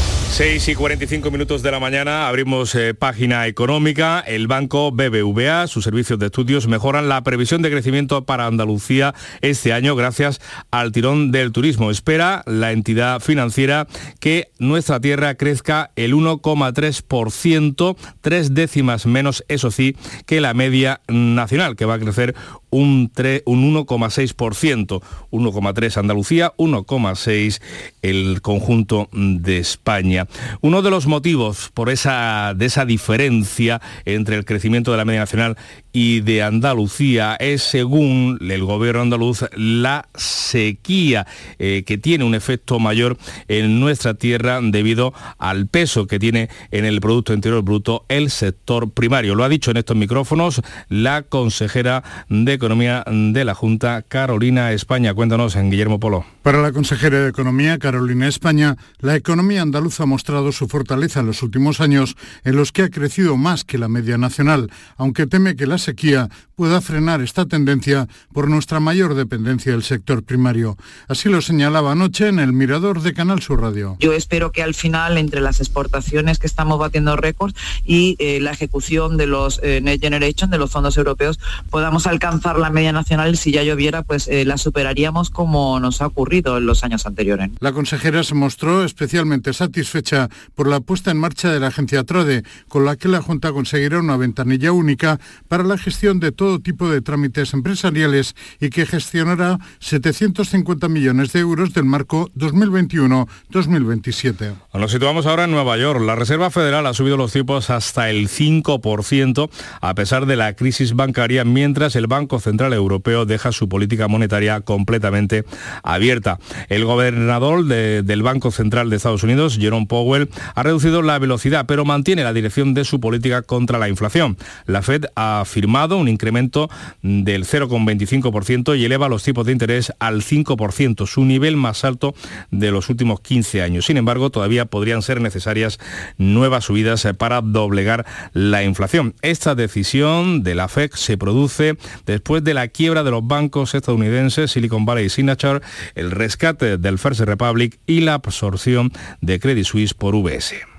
6 y 45 minutos de la mañana abrimos eh, página económica. El banco BBVA, sus servicios de estudios mejoran la previsión de crecimiento para Andalucía este año gracias al tirón del turismo. Espera la entidad financiera que nuestra tierra crezca el 1,3%, tres décimas menos, eso sí, que la media nacional, que va a crecer un, un 1,6%, 1,3 Andalucía, 1,6 el conjunto de España. Uno de los motivos por esa, de esa diferencia entre el crecimiento de la media nacional y de Andalucía es, según el gobierno andaluz, la sequía, eh, que tiene un efecto mayor en nuestra tierra debido al peso que tiene en el Producto Interior Bruto el sector primario. Lo ha dicho en estos micrófonos la consejera de Economía de la Junta, Carolina España. Cuéntanos en Guillermo Polo. Para la consejera de Economía, Carolina España, la economía andaluza ha mostrado su fortaleza en los últimos años, en los que ha crecido más que la media nacional, aunque teme que la sequía pueda frenar esta tendencia por nuestra mayor dependencia del sector primario. Así lo señalaba anoche en el Mirador de Canal Sur Radio. Yo espero que al final, entre las exportaciones que estamos batiendo récords y eh, la ejecución de los eh, Net Generation, de los fondos europeos, podamos alcanzar la media nacional. Si ya lloviera, pues eh, la superaríamos como nos ha ocurrido en los años anteriores. La consejera se mostró especialmente satisfecha por la puesta en marcha de la agencia TRODE, con la que la Junta conseguirá una ventanilla única para la gestión de todo tipo de trámites empresariales y que gestionará 750 millones de euros del marco 2021-2027. Nos situamos ahora en Nueva York. La Reserva Federal ha subido los tipos hasta el 5% a pesar de la crisis bancaria, mientras el Banco Central Europeo deja su política monetaria completamente abierta. El gobernador del Banco Central de Estados Unidos, Jerome Powell, ha reducido la velocidad, pero mantiene la dirección de su política contra la inflación. La Fed ha firmado un incremento del 0,25% y eleva los tipos de interés al 5%, su nivel más alto de los últimos 15 años. Sin embargo, todavía podrían ser necesarias nuevas subidas para doblegar la inflación. Esta decisión de la FED se produce después de la quiebra de los bancos estadounidenses Silicon Valley y Signature, el rescate del First Republic y la absorción de Credit Suisse por UBS.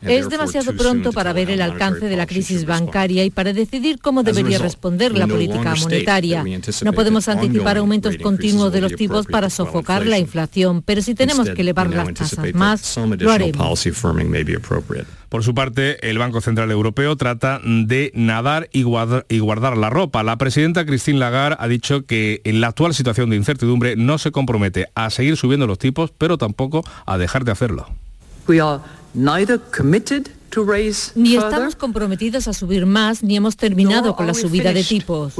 Es demasiado pronto para ver el alcance de la crisis bancaria y para decidir cómo debería responder la política monetaria. No podemos anticipar aumentos continuos de los tipos para sofocar la inflación, pero si tenemos que elevar las tasas más, lo haremos. Por su parte, el Banco Central Europeo trata de nadar y guardar, la ropa. La presidenta Christine Lagarde ha dicho que en la actual situación de incertidumbre no se compromete a seguir subiendo los tipos, pero tampoco a dejar de hacerlo. Ni estamos comprometidos a subir más, ni hemos terminado con la subida de tipos.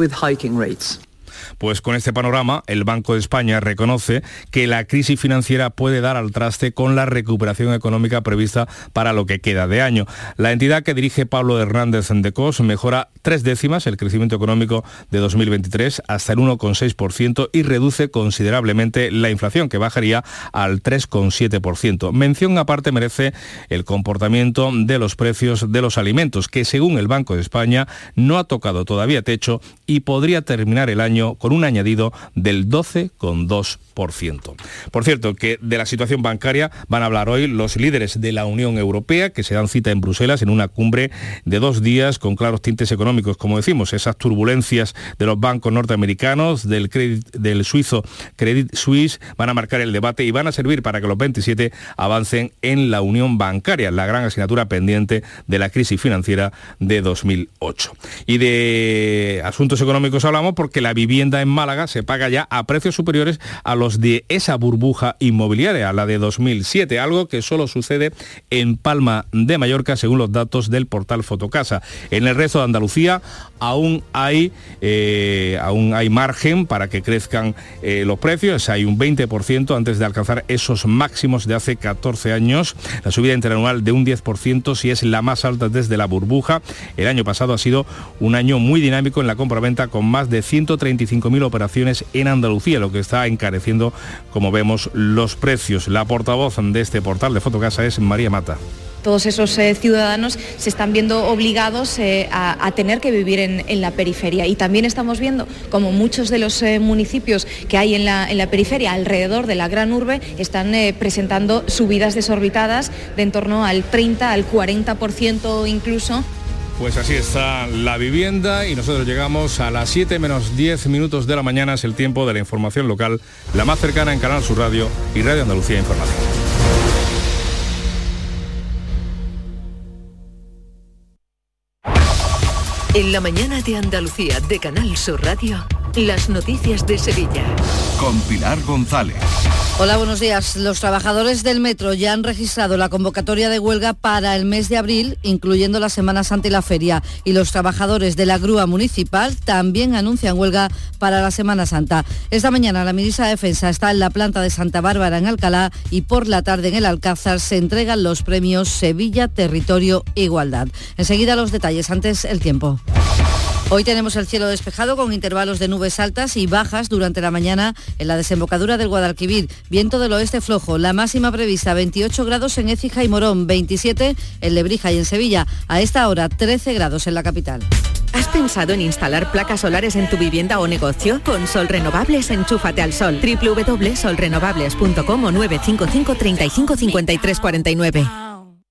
Pues con este panorama, el Banco de España reconoce que la crisis financiera puede dar al traste con la recuperación económica prevista para lo que queda de año. La entidad que dirige Pablo Hernández de Cos mejora tres décimas el crecimiento económico de 2023 hasta el 1,6% y reduce considerablemente la inflación, que bajaría al 3,7%. Mención aparte merece el comportamiento de los precios de los alimentos, que según el Banco de España no ha tocado todavía techo y podría terminar el año con un añadido del 12,2%. Por cierto, que de la situación bancaria van a hablar hoy los líderes de la Unión Europea, que se dan cita en Bruselas en una cumbre de dos días con claros tintes económicos, como decimos, esas turbulencias de los bancos norteamericanos, del, del suizo Credit Suisse, van a marcar el debate y van a servir para que los 27 avancen en la unión bancaria, la gran asignatura pendiente de la crisis financiera de 2008. Y de asuntos económicos hablamos porque la vivienda en Málaga se paga ya a precios superiores a los de esa burbuja inmobiliaria, la de 2007, algo que solo sucede en Palma de Mallorca según los datos del portal Fotocasa. En el resto de Andalucía aún hay, eh, aún hay margen para que crezcan eh, los precios, hay un 20% antes de alcanzar esos máximos de hace 14 años. La subida interanual de un 10% si es la más alta desde la burbuja. El año pasado ha sido un año muy dinámico en la compraventa con más de 135.000 operaciones en Andalucía, lo que está encareciendo como vemos, los precios. La portavoz de este portal de Fotocasa es María Mata todos esos eh, ciudadanos se están viendo obligados eh, a, tener que vivir en, la periferia. Y también estamos viendo como muchos de los eh, municipios que hay en la, periferia, alrededor de la gran urbe, están presentando subidas desorbitadas de en torno al 30, al 40% incluso. Pues así está la vivienda y nosotros llegamos a las 7 menos 10 minutos de la mañana, es el tiempo de la información local, la más cercana en Canal Sur Radio y Radio Andalucía Información. En la mañana de Andalucía de Canal Sur Radio, las noticias de Sevilla. Con Pilar González. Hola, buenos días. Los trabajadores del metro ya han registrado la convocatoria de huelga para el mes de abril, incluyendo la Semana Santa y la feria. Y los trabajadores de la grúa municipal también anuncian huelga para la Semana Santa. Esta mañana la ministra de Defensa está en la planta de Santa Bárbara en Alcalá y por la tarde en el Alcázar se entregan los premios Sevilla Territorio Igualdad. Enseguida los detalles, antes el tiempo. Hoy tenemos el cielo despejado con intervalos de nubes altas y bajas durante la mañana en la desembocadura del Guadalquivir. Viento del oeste flojo. La máxima prevista 28 grados en Écija y Morón, 27 en Lebrija y en Sevilla. A esta hora 13 grados en la capital. ¿Has pensado en instalar placas solares en tu vivienda o negocio? Con Sol Renovables, enchúfate al sol. www.solrenovables.com o 955 35 53 49.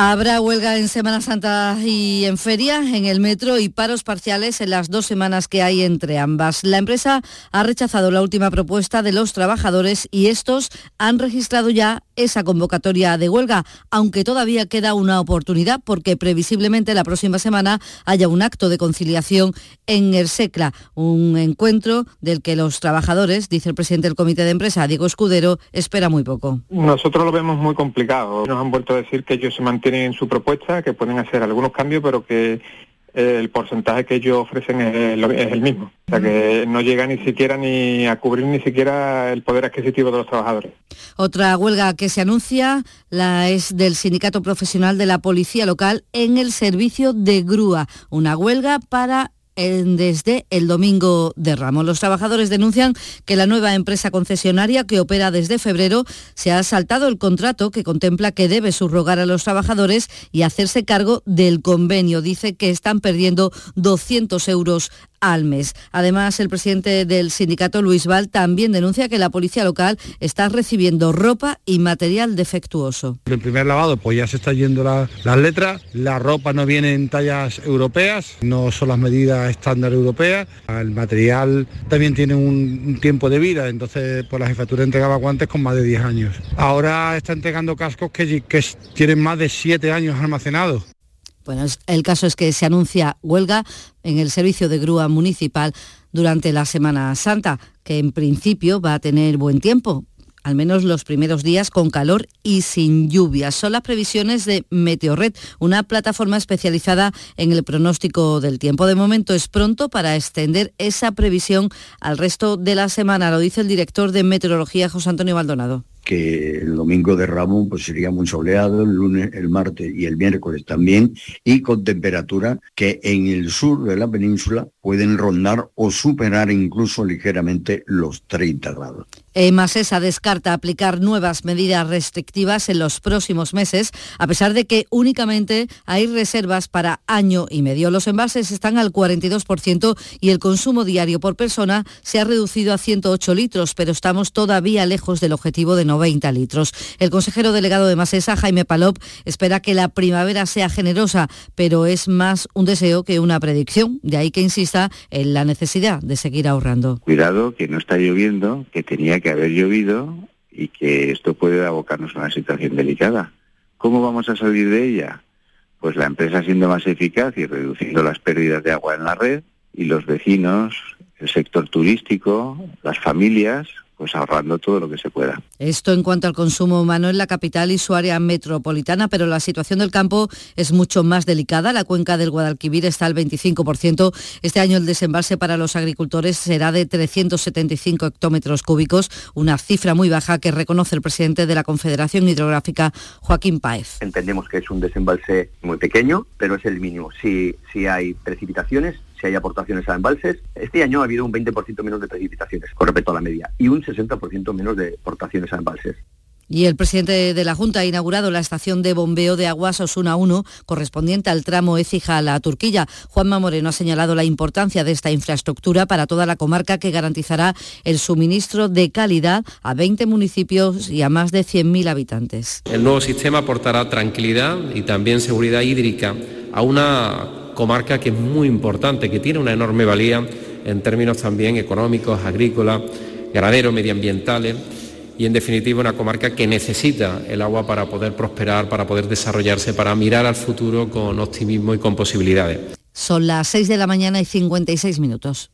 Habrá huelga en Semana Santa y en feria, en el metro y paros parciales en las dos semanas que hay entre ambas. La empresa ha rechazado la última propuesta de los trabajadores y estos han registrado ya esa convocatoria de huelga, aunque todavía queda una oportunidad porque previsiblemente la próxima semana haya un acto de conciliación en el SECLA, un encuentro del que los trabajadores, dice el presidente del comité de empresa, Diego Escudero, espera muy poco. Nosotros lo vemos muy complicado. Nos han vuelto a decir que ellos se mantienen tienen su propuesta, que pueden hacer algunos cambios, pero que el porcentaje que ellos ofrecen es, el mismo. O sea que no llega ni siquiera ni a cubrir ni siquiera el poder adquisitivo de los trabajadores. Otra huelga que se anuncia la es del Sindicato Profesional de la Policía Local en el servicio de grúa. Una huelga para desde el domingo de Ramos. Los trabajadores denuncian que la nueva empresa concesionaria que opera desde febrero se ha saltado el contrato que contempla que debe subrogar a los trabajadores y hacerse cargo del convenio. Dice que están perdiendo 200 euros al mes. Además, el presidente del sindicato, Luis Val, también denuncia que la policía local está recibiendo ropa y material defectuoso. En primer lavado, pues ya se está yendo las letras, la ropa no viene en tallas europeas, no son las medidas estándar europeas, el material también tiene un, tiempo de vida, entonces por pues, la jefatura entregaba guantes con más de 10 años. Ahora está entregando cascos que, que tienen más de 7 años almacenados. Bueno, el caso es que se anuncia huelga en el servicio de grúa municipal durante la Semana Santa, que en principio va a tener buen tiempo, al menos los primeros días con calor y sin lluvia. Son las previsiones de Meteorred, una plataforma especializada en el pronóstico del tiempo. De momento es pronto para extender esa previsión al resto de la semana, lo dice el director de Meteorología, José Antonio Maldonado que el domingo de Ramón pues sería muy soleado, el lunes, el martes y el miércoles también, y con temperatura que en el sur de la península pueden rondar o superar incluso ligeramente los 30 grados. Masesa descarta aplicar nuevas medidas restrictivas en los próximos meses, a pesar de que únicamente hay reservas para año y medio. Los embalses están al 42% y el consumo diario por persona se ha reducido a 108 litros, pero estamos todavía lejos del objetivo de 90 litros. El consejero delegado de Masesa, Jaime Palop, espera que la primavera sea generosa, pero es más un deseo que una predicción. De ahí que insista en la necesidad de seguir ahorrando. Cuidado, que no está lloviendo, que tenía que haber llovido y que esto puede abocarnos a una situación delicada. ¿Cómo vamos a salir de ella? Pues la empresa siendo más eficaz y reduciendo las pérdidas de agua en la red y los vecinos, el sector turístico, las familias, pues ahorrando todo lo que se pueda. Esto en cuanto al consumo humano en la capital y su área metropolitana, pero la situación del campo es mucho más delicada. La cuenca del Guadalquivir está al 25%. Este año el desembalse para los agricultores será de 375 hectómetros cúbicos, una cifra muy baja que reconoce el presidente de la Confederación Hidrográfica, Joaquín Páez. Entendemos que es un desembalse muy pequeño, pero es el mínimo. Si, si hay precipitaciones, si hay aportaciones a embalses. Este año ha habido un 20% menos de precipitaciones con respecto a la media y un 60% menos de aportaciones a embalses. Y el presidente de la Junta ha inaugurado la estación de bombeo de aguas Osuna 1, correspondiente al tramo Écija a la Turquilla. Juanma Moreno ha señalado la importancia de esta infraestructura para toda la comarca que garantizará el suministro de calidad a 20 municipios y a más de 100.000 habitantes. El nuevo sistema aportará tranquilidad y también seguridad hídrica a una comarca que es muy importante, que tiene una enorme valía en términos también económicos, agrícolas, ganaderos, medioambientales y en definitiva una comarca que necesita el agua para poder prosperar, para poder desarrollarse, para mirar al futuro con optimismo y con posibilidades. Son las 6 de la mañana y 56 minutos.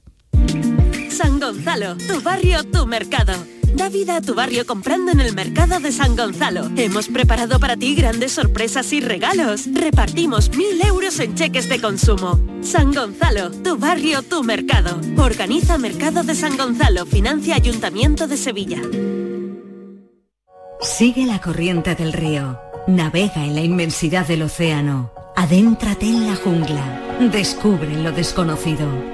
San Gonzalo, tu barrio, tu mercado. Da vida a tu barrio comprando en el mercado de San Gonzalo. Hemos preparado para ti grandes sorpresas y regalos. Repartimos mil euros en cheques de consumo. San Gonzalo, tu barrio, tu mercado. Organiza Mercado de San Gonzalo, financia Ayuntamiento de Sevilla. Sigue la corriente del río. Navega en la inmensidad del océano. Adéntrate en la jungla. Descubre lo desconocido.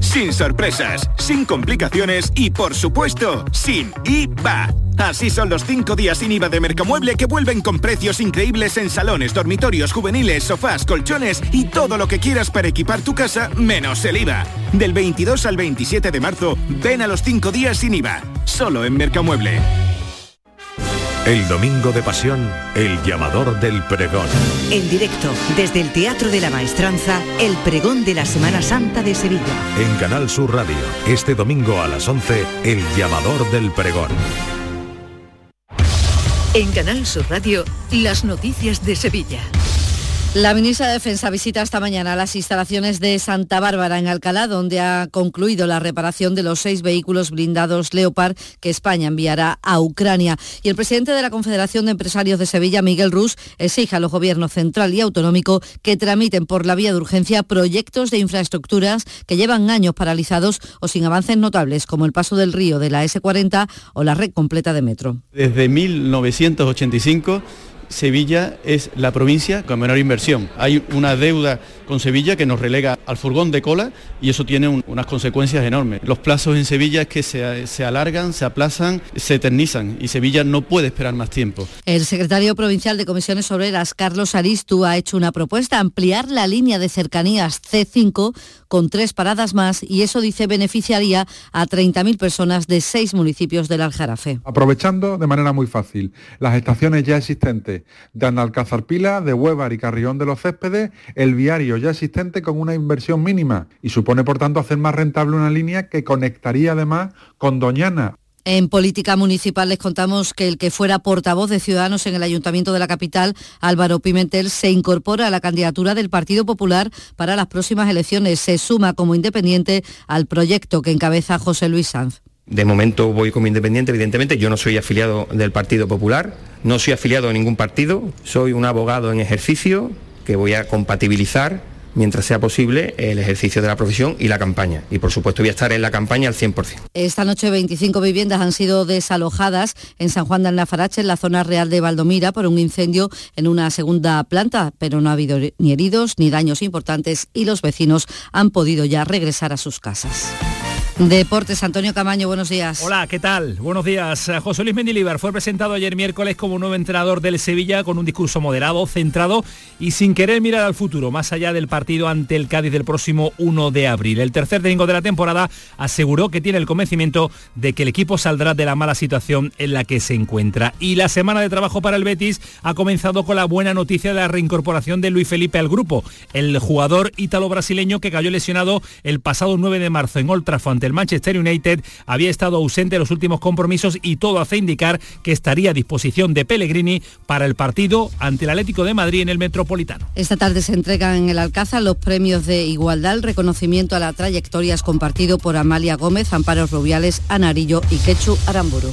Sin sorpresas, sin complicaciones y por supuesto, sin IVA. Así son los cinco días sin IVA de Mercamueble que vuelven con precios increíbles en salones, dormitorios, juveniles, sofás, colchones y todo lo que quieras para equipar tu casa, menos el IVA. Del 22 al 27 de marzo, ven a los cinco días sin IVA. Solo en Mercamueble. El domingo de pasión, el llamador del pregón. En directo, desde el Teatro de la Maestranza, el pregón de la Semana Santa de Sevilla. En Canal Sur Radio, este domingo a las 11, el llamador del pregón. En Canal Sur Radio, las noticias de Sevilla. La ministra de Defensa visita esta mañana las instalaciones de Santa Bárbara en Alcalá, donde ha concluido la reparación de los seis vehículos blindados Leopard que España enviará a Ucrania. Y el presidente de la Confederación de Empresarios de Sevilla, Miguel Rus, exige a los gobiernos central y autonómico que tramiten por la vía de urgencia proyectos de infraestructuras que llevan años paralizados o sin avances notables, como el paso del río de la S40 o la red completa de metro. Desde 1985 Sevilla es la provincia con menor inversión. Hay una deuda con Sevilla que nos relega al furgón de cola y eso tiene unas consecuencias enormes. Los plazos en Sevilla es que se, se, alargan, se aplazan, se eternizan y Sevilla no puede esperar más tiempo. El secretario provincial de Comisiones Obreras, Carlos Aristu, ha hecho una propuesta, ampliar la línea de cercanías C5 con tres paradas más y eso dice beneficiaría a 30.000 personas de seis municipios del Aljarafe. Aprovechando de manera muy fácil las estaciones ya existentes Norte, de Pila, de Huevar y Carrión de los Céspedes, el viario ya existente con una inversión mínima y supone por tanto hacer más rentable una línea que conectaría además con Doñana, en política municipal les contamos que el que fuera portavoz de Ciudadanos en el Ayuntamiento de la capital, Álvaro Pimentel, se incorpora a la candidatura del Partido Popular para las próximas elecciones. Se suma como independiente al proyecto que encabeza José Luis Sanz. De momento voy como independiente, evidentemente. Yo no soy afiliado del Partido Popular, no soy afiliado a ningún partido, soy un abogado en ejercicio que voy a compatibilizar mientras sea posible el ejercicio de la profesión y la campaña. Y por supuesto voy a estar en la campaña al 100%. Esta noche 25 viviendas han sido desalojadas en San Juan de Alnafarache, en la zona real de Valdomira, por un incendio en una segunda planta, pero no ha habido ni heridos ni daños importantes y los vecinos han podido ya regresar a sus casas. Deportes, Antonio Camaño, buenos días. Hola, ¿qué tal? Buenos días. Eh, José Luis Mendilibar fue presentado ayer miércoles como nuevo entrenador del Sevilla con un discurso moderado, centrado y sin querer mirar al futuro, más allá del partido ante el Cádiz del próximo 1 de abril. El tercer técnico de la temporada aseguró que tiene el convencimiento de que el equipo saldrá de la mala situación en la que se encuentra. Y la semana de trabajo para el Betis ha comenzado con la buena noticia de la reincorporación de Luis Felipe al grupo, el jugador ítalo-brasileño que cayó lesionado el pasado 9 de marzo en Old el Manchester United había estado ausente en los últimos compromisos y todo hace indicar que estaría a disposición de Pellegrini para el partido ante el Atlético de Madrid en el Metropolitano. Esta tarde se entregan en el Alcázar los premios de igualdad, reconocimiento a la trayectoria es compartido por Amalia Gómez, Amparo Rubiales, Anarillo y Quechu Aramburu.